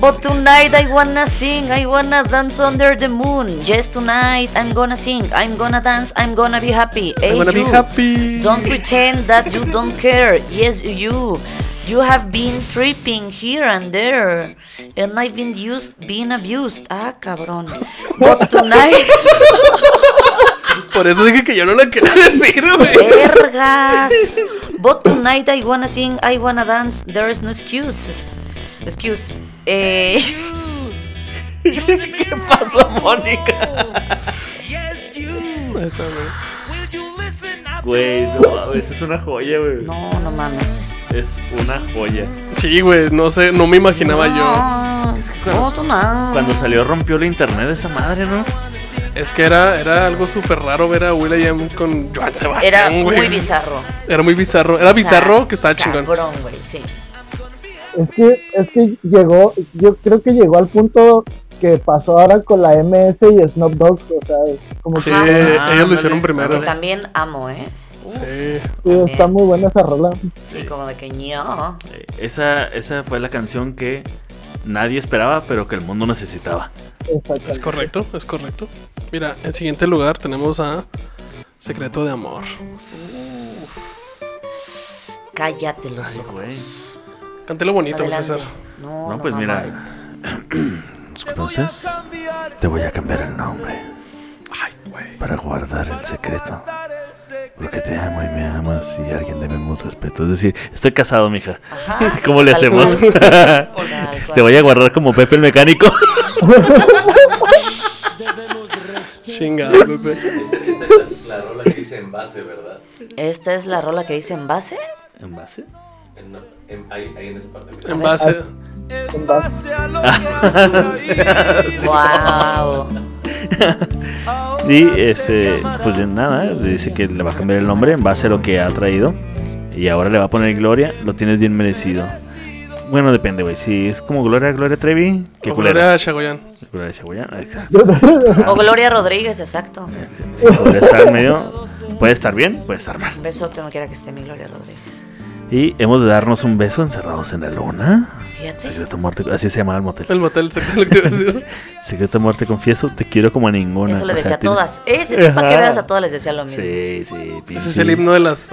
But tonight I wanna sing, I wanna dance under the moon. Yes, tonight I'm gonna sing, I'm gonna dance, I'm gonna be happy. Hey I'm gonna be happy. Don't pretend that you don't care. Yes, you. You have been tripping here and there. And I've been used, being abused. Ah, cabrón. But tonight. Por eso dije que yo no la quería decir, güey. Vergas. But tonight I wanna sing, I wanna dance. There's no excuses. Excuse. Eh. ¿Qué pasó, Mónica? Ahí está, güey. No mames, es una joya, güey. No, no mames. Es una joya. Sí, güey, no sé, no me imaginaba yo. No, no, tú no. Cuando salió rompió la internet esa madre, ¿no? Es que era, era algo súper raro ver a Will.i.am con Joan Era Sebastián, güey. muy bizarro. Era muy bizarro. Era O sea, bizarro que estaba chingón. Cabrón, güey, sí. Es que, es que llegó, yo creo que llegó al punto que pasó ahora con la MS y Snoop Dogg, o sea, como Sí, que Ah, ellos lo hicieron ándale, primero. Que también amo, ¿eh? Sí. sí, está muy buena esa rola. sí, como de que ño. Eh, Esa, esa fue la canción que nadie esperaba, pero que el mundo necesitaba. Exacto. Es correcto, es correcto. Mira, en siguiente lugar tenemos a Secreto de Amor. Cállate los Ay, ojos. Cántelo bonito, Adelante. César. No, No, no pues mira. ¿Los conoces? Te voy a cambiar el nombre Ay, güey. para guardar el secreto. Porque te amo y me amas y alguien debe mucho respeto. Es decir, estoy casado, mija. Ajá, ¿Cómo le hacemos? Te voy a guardar como Pepe el mecánico. Chingado, Pepe. Esta es la, la rola que dice envase, ¿verdad? Esta es la rola que dice en base. ¿En base? En, en- ahí, ahí en esa parte. mira. Wow. Y este, pues de nada, dice que le va a cambiar el nombre en base a lo que ha traído. Y ahora le va a poner Gloria, lo tienes bien merecido. Bueno, depende, güey. Si es como Gloria, Gloria Trevi, qué O culera. Gloria Chagoyan. Gloria Chagoyan, exacto. O Gloria Rodríguez, exacto. Sí, podría estar medio. Puede estar bien, puede estar mal. Un besote, no quiera que esté mi Gloria Rodríguez. Y hemos de darnos un beso encerrados en la luna. Fíjate. Secreto muerte, así se llamaba el motel. El motel, exacto lo que te iba a decir. Secreto muerte, confieso, te quiero como a ninguna. Eso le O sea, decía a todas. Ese sí, para que veas a todas les decía lo mismo. Sí, sí. Ese es el himno de las,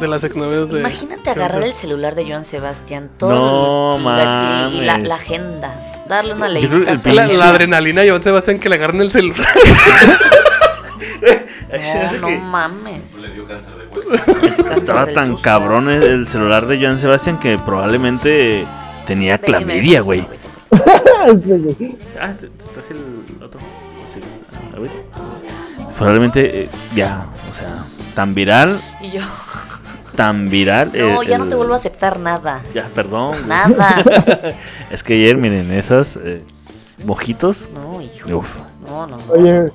de las exnovias de. Imagínate agarrar el celular de Joan Sebastián, todo No y la, mames. la agenda, darle una leída. La, la adrenalina de Joan Sebastián que le agarran el celular. No, no mames. Estaba del tan susto. cabrón el, el celular de Joan Sebastián que probablemente tenía Déjeme clamidia, güey. Ah, te, te traje el otro. Sí, a ver. Probablemente eh, ya, o sea, tan viral, Y yo, tan viral. no, eh, ya no el- te vuelvo a aceptar nada. Ya, perdón. Nada. Es que ayer, miren, esas eh, mojitos. No, hijo. Uf, No, no. no. Oye.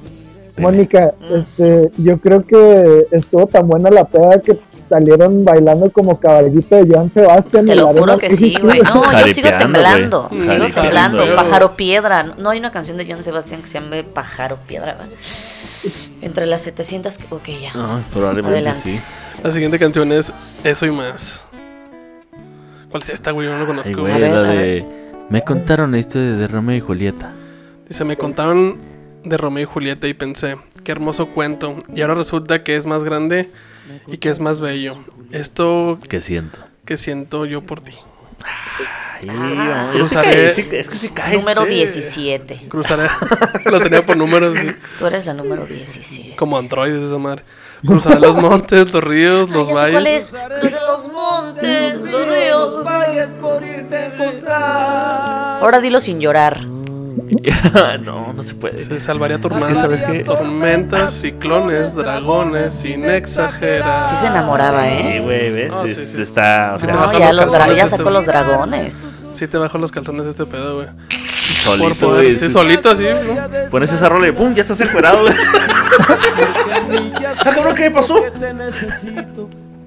Mónica, Mm. este, yo creo que estuvo tan buena la peda que salieron bailando como caballito de Joan Sebastián. Te lo juro arena que sí, güey. No, yo sigo temblando. güey. Sigo Jaripeando, temblando. güey. Pájaro piedra. No hay una canción de Joan Sebastián que se llame Pájaro piedra. ¿verdad? Entre las 700. que- Ok, ya. No, probablemente Adelante. sí. La siguiente canción es Eso y más. ¿Cuál es esta, güey? Yo no lo Ay, conozco. güey, ver, la de. Me contaron historia de Romeo y Julieta. Dice, me contaron de Romeo y Julieta y pensé, qué hermoso cuento. Y ahora resulta que es más grande y que es más bello. Esto ¿Qué siento? que siento yo por ti. Ay, Ah. Cruzaré- caí, sí- es que sí caes. Número sí. 17. Cruzaré. lo tenía por números, sí, Tú eres la número 17. como androides esa madre. Cruzaré los montes, los ríos, Ay, los ya sé cuál valles. es. Crucen los montes, los ríos. Ahora dilo sin llorar. no, no se puede. Se salvaría Es que, tormentas, ¿sabes qué? tormentas, ciclones, dragones, sin exagerar. Sí se enamoraba, Sí, ¿eh? güey, ¿ves? No, sí, Es- sí. Está, o sea, No, ya, los ya este- sacó los dragones. Sí te bajo los calzones este pedo, güey. solito, Por poder, güey. sí, solito así, ¿no? Pones esa rola y ¡pum! Ya estás encuerado, güey. Ah, cabrón, ¿qué pasó?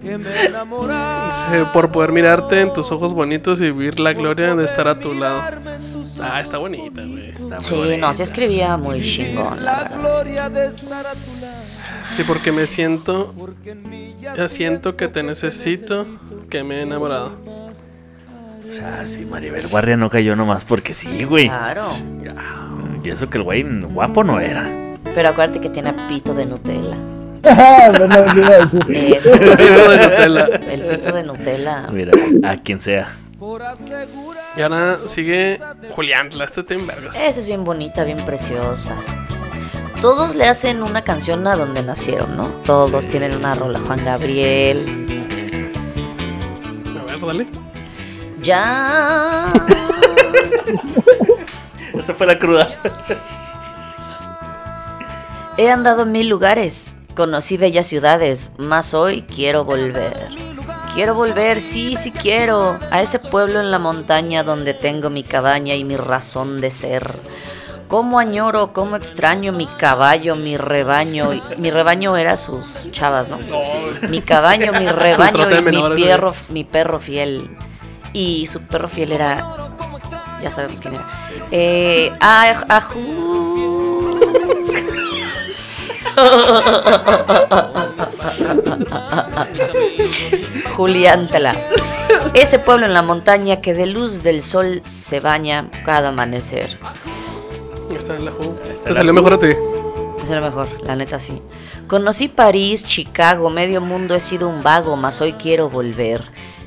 Sí, por poder mirarte en tus ojos bonitos y vivir la gloria de estar a tu lado. Ah, está bonita, güey. Está Sí, bonita. no, se escribía muy chingón. la verdad. Sí, porque me siento. Ya siento que te necesito, que me he enamorado. O sea, sí, Maribel Guardia no cayó nomás porque sí, güey. Claro. Y eso que el güey guapo no era. Pero acuérdate que tiene pito de Nutella. Pito de Nutella. El pito de Nutella. Mira, a quien sea. Y ahora sigue Julián, este está en vergas. Esa es bien bonita, bien preciosa. Todos le hacen una canción a donde nacieron, ¿no? Todos Sí. tienen una rola. Juan Gabriel. A ver, dale. Ya. Esa fue la cruda. He andado en mil lugares, conocí bellas ciudades, mas hoy quiero volver. Quiero volver, sí, sí quiero, a ese pueblo en la montaña donde tengo mi cabaña y mi razón de ser. Cómo añoro, cómo extraño mi caballo, mi rebaño. y- Mi rebaño era sus chavas, ¿no? Mi caballo, mi rebaño y mi perro, mi perro fiel. Y su perro fiel era. Ya sabemos quién era. Eh, ah, ajú. Julián Tela. Ese pueblo en la montaña que de luz del sol se baña cada amanecer. Está en la. Te salió jugo. mejor a ti. Es lo mejor, la neta sí. Conocí París, Chicago, medio mundo he sido un vago, mas hoy quiero volver.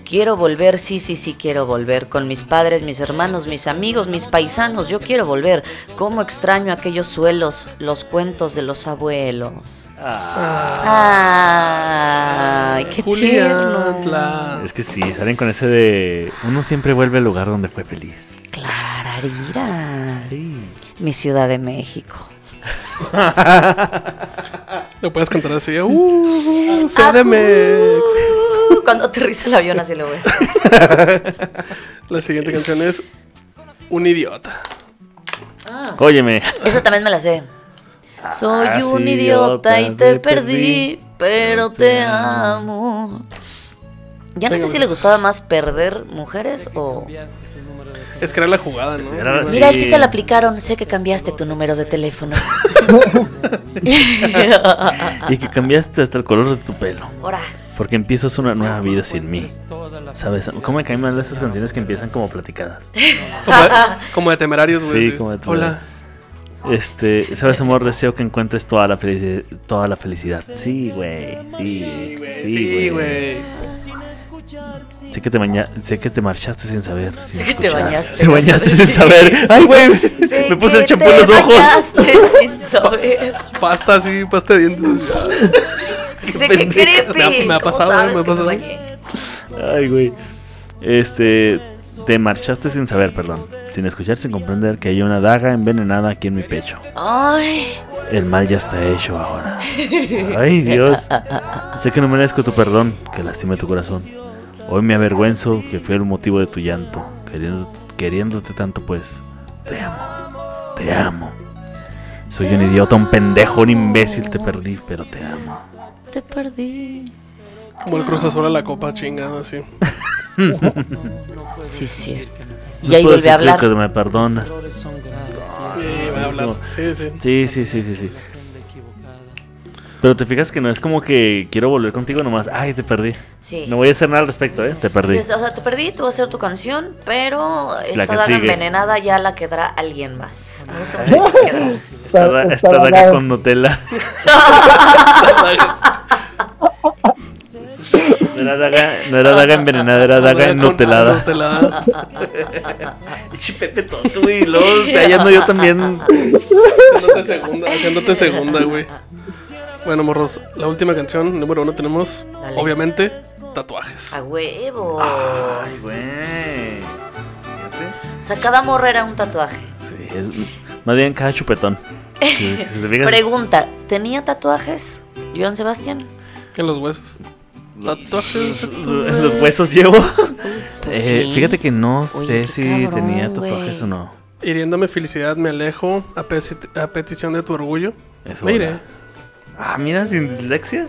Quiero volver, sí, sí, sí, quiero volver. Con mis padres, mis hermanos, mis amigos, mis paisanos, yo quiero volver. Cómo extraño aquellos suelos, los cuentos de los abuelos. Ay, qué tierno. Es que sí, salen con ese de. Uno siempre vuelve al lugar donde fue feliz. Clararira. Sí. Mi Ciudad de México. Lo puedes cantar así. Uh, CDMX. Uh, Cuando aterriza el avión así lo ves. La siguiente canción es Un idiota. Óyeme. Esa también me la sé. Soy Ah, un sí, idiota y te te perdí, perdí, pero te amo. Ya no Venga, sé si pues. le gustaba más perder mujeres o... Es que era la jugada, ¿no? Era- sí. Mira, sí se la aplicaron. Sé que cambiaste tu número de teléfono. Y que cambiaste hasta el color de tu pelo. Ahora, Porque empiezas una nueva vida sin mí. ¿Sabes? ¿Cómo me caen mal esas canciones que empiezan como platicadas? Como de, como de temerarios, güey. Sí, como de Hola. Este, ¿sabes, amor? Deseo que encuentres toda la, felici- toda la felicidad. Sí, güey. Sí, Sí, güey. Sé que te baña- sé que te marchaste sin saber. sin Sé que te bañaste, Te bañaste sin saber. Ay, güey. Me puse el champú en los ojos. bañaste sin saber. Pasta así, pasta de dientes. ¿De qué creepy? Me ha- me ha ¿Cómo pasado, sabes me ha que pasado. Ay, güey. Este, te marchaste sin saber, perdón. Sin escuchar, sin comprender que hay una daga envenenada aquí en mi pecho. Ay, El mal ya está hecho ahora. Ay, Dios. Sé que no merezco tu perdón, que lastimé tu corazón. Hoy me avergüenzo que fue el motivo de tu llanto. Queriendo, queriéndote tanto, pues. Te amo. Te amo. Soy un idiota, un pendejo, un imbécil. Te perdí, pero te amo. Te perdí. Como el Cruz Azul a la copa chingada, así. Sí, sí. No Y ahí vuelve a hablar. que me perdonas. Sí, va a hablar. Sí, sí. Sí, sí, sí, sí. Pero te fijas que no es como que quiero volver contigo nomás. Ay, te perdí. Sí. No voy a hacer nada al respecto, ¿eh? Te perdí. Sí, o sea, te perdí, tú vas a hacer tu canción, pero esta daga envenenada ya la quedará alguien más. Me gusta mucho esa queda. Esta, da- esta daga con Nutella. No era daga, no era daga envenenada, era daga Con- nutelada. Pepe tonto, güey. y Luego callando yo también. Haciéndote segunda, haciéndote segunda, güey. Bueno, morros, la última canción, número uno, tenemos, Dale. obviamente, tatuajes. A huevo. Ay, güey. O sea, cada morra era un tatuaje. Sí, es más bien cada chupetón. Que- que si te Pregunta, ¿tenía tatuajes? Joan Sebastián. En los huesos. Tatuajes. En los huesos llevo. Pues Eh, sí. Fíjate que no Oye, sé si cabrón, tenía tatuajes güey. o no. Hiriéndome felicidad, me alejo a, peti- a petición de tu orgullo. Eso Me iré. Ah, mira, sin dislexia.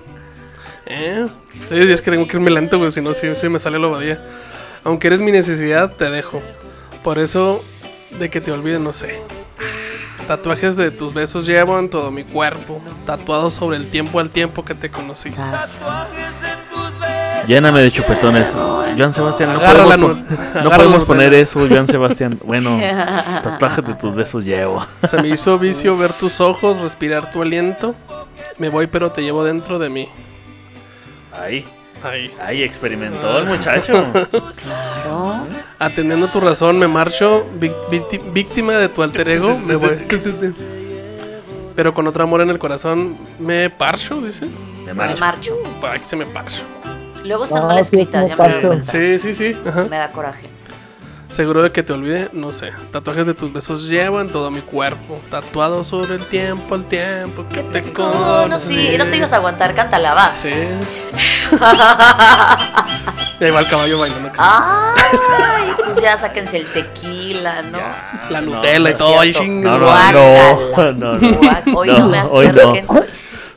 Eh, sí, es que tengo que irme lento, güey, si no, sí, sí me sale la obadía. Aunque eres mi necesidad, te dejo. Por eso, de que te olvide, no sé. Tatuajes de tus besos llevo en todo mi cuerpo. Tatuados sobre el tiempo al tiempo que te conocí. Sas. Lléname de chupetones. Joan Sebastián, no Agarra podemos, la no agarra podemos la poner eso, Joan Sebastián. Bueno, tatuajes de tus besos llevo. Se me hizo vicio ver tus ojos, respirar tu aliento. Me voy, pero te llevo dentro de mí. Ahí, Ahí. ahí experimentó el muchacho. ¿No? Atendiendo tu razón, me marcho. víctima de tu alter ego, me voy. Pero con otro amor en el corazón, me parcho, dice. Me Me marcho. marcho. Para que se me parcho. Luego están No, mal sí es escritas, como ya me doy parcho. cuenta. Sí, sí, sí. Ajá. Me da coraje. Seguro de que te olvide, no sé. Tatuajes de tus besos llevo en todo mi cuerpo. Tatuado sobre el tiempo, el tiempo que te Conocí. No te ibas a aguantar, cántala, va. Sí. Y ahí va el caballo bailando. Ay, pues ya sáquense el tequila, ¿no? La No, Nutella no y todo. Ahí No, no, no, no. Guac- Hoy no, No, me hoy no. acerquen.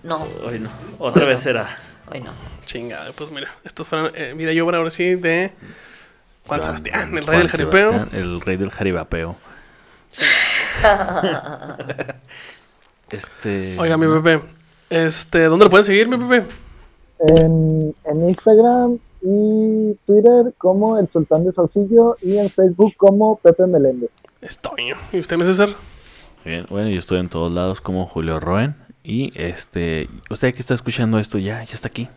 No, Hoy no. Otra vez será. hoy no. Chingada, pues mira, estos fueron eh, vida y obra ahora sí de Juan Joan- Sebastián, el Juan rey del jaripeo. Sebastián, el rey del jaribapeo. este. Oiga, mi Pepe, este, ¿dónde lo pueden seguir, mi Pepe? En, en Instagram y Twitter como El Sultán de Saucillo y en Facebook como Pepe Meléndez. Estoy. ¿Y usted, mi César? Bien, bueno, yo estoy en todos lados como Julio Roen. Y este, usted que está escuchando esto ya, ya está aquí.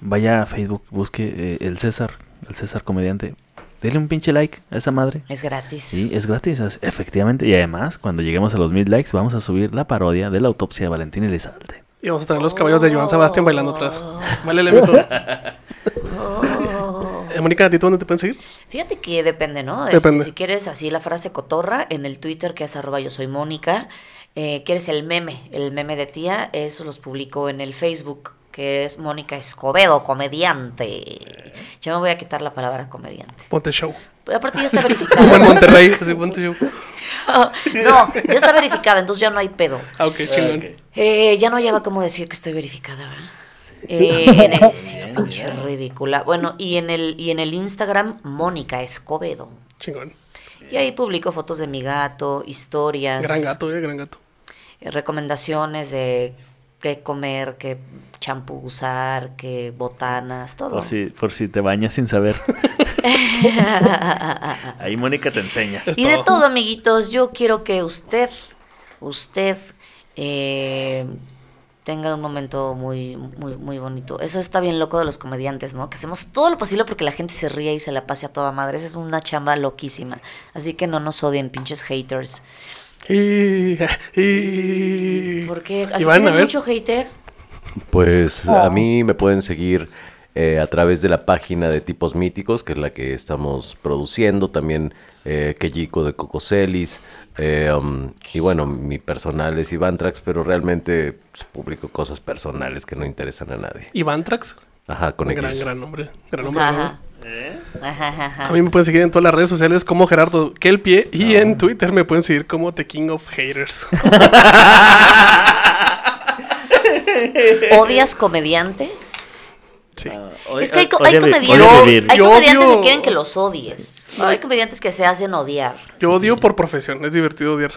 Vaya a Facebook, busque eh, el César, el César comediante. Dele un pinche like a esa madre. Es gratis. Y es gratis, es- efectivamente. Y además, cuando lleguemos a los mil likes, vamos a subir la parodia de la autopsia de Valentín Elizalde. Y vamos a tener los caballos de Joan Sebastián bailando atrás. Vale, le mijo. Oh. Eh, Mónica, ¿a ti tú dónde te pueden seguir? Fíjate que depende, ¿no? Este, Depende. si quieres así la frase cotorra, en el Twitter que es arroba yo soy Mónica. Eh, ¿Quieres el meme? El meme de tía, eso los publico en el Facebook, que es Mónica Escobedo, comediante. Yo me voy a quitar la palabra comediante. Ponte show. Aparte ya está Como en verificada. Monterrey, así, ponte show. no, ya está verificada, entonces ya no hay pedo. Ah, ok, chingón. Eh, ya no hallaba cómo decir que estoy verificada, ¿verdad? Eh, en el, sí, pinche ridícula. Bueno, y en el y en el Instagram Mónica Escobedo. Chingón. Y ahí publico fotos de mi gato, historias, Gran gato, eh, gran gato. eh, recomendaciones de qué comer, qué champú usar, qué botanas, todo. Por si, por si te bañas sin saber. Ahí Mónica te enseña. Es y de todo, amiguitos, yo quiero que usted, usted eh, tenga un momento muy, muy, muy bonito. Eso está bien loco de los comediantes, ¿no? Que hacemos todo lo posible porque la gente se ríe y se la pase a toda madre. Esa es una chamba loquísima. Así que no nos odien, pinches haters. Y, y... A tienen ver. mucho hater. Pues a mí me pueden seguir eh, a través de la página de Tipos Míticos, que es la que estamos produciendo, también eh, Kejiko de Cocoselis, eh, um, y bueno, mi personal es Ivantrax, pero realmente pues, publico cosas personales que no interesan a nadie. Iván Trax. Ajá, con Gran, X. gran nombre. Gran nombre. Ajá. ¿no? Ajá. A mí me pueden seguir en todas las redes sociales como Gerardo Kelpie y en Twitter me pueden seguir como The King of Haters. ¿Odias comediantes? Sí. Es que hay, comediantes, Yo- hay comediantes odio- que quieren que los odies. Hay comediantes que se hacen odiar. Yo odio por profesión, es divertido odiar.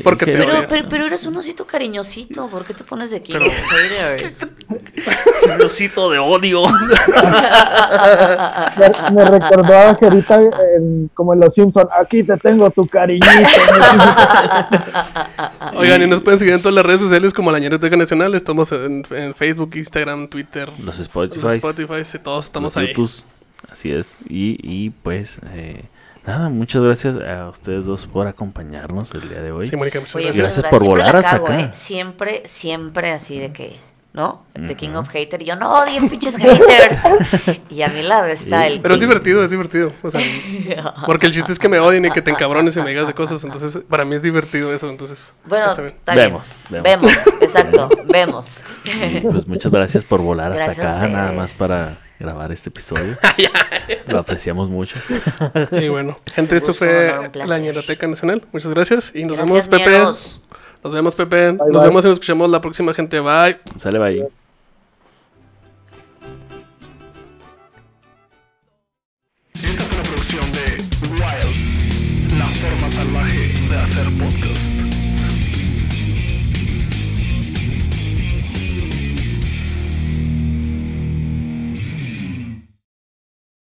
Sí, Porque te que- Pero, pero, pero eres un osito cariñosito. ¿Por qué te pones de aquí? Pero-? Un osito de odio. Me, me recordó a Angelita en- como en Los Simpson. Aquí te tengo tu cariñito. Oigan, y nos pueden seguir en todas las redes sociales como La Ñeroteca Nacional. Estamos en, en Facebook, Instagram, Twitter, Los los Spotify. Spotify, sí, todos estamos los ahí. Bluetooth. Así es. Y, y pues, eh, nada, muchas gracias a ustedes dos por acompañarnos el día de hoy. Sí, Mónica, muchas Oye, gracias. Gracias por Siempre volar la hasta cago, acá. ¿eh? Siempre, siempre así de que, ¿no? The King of Hater. Y yo no odien pinches haters. y a mi lado está el. Pero es divertido, es divertido. O sea, porque el chiste es que me odien y que te encabrones y me digas de cosas. Entonces, para mí es divertido eso. Entonces, Bueno, está bien. está bien. Vemos, vemos. Vemos, exacto, vemos. Y, pues muchas gracias por volar hasta Gracias acá, nada más para grabar este episodio. Lo apreciamos mucho. Y bueno, gente, esto fue la Ñeroteca Nacional. Muchas gracias y nos Gracias, vemos, Pepe. ñeros. Nos vemos, Pepe. Bye, nos bye. vemos y nos escuchamos la próxima, gente. Bye. Sale, bye.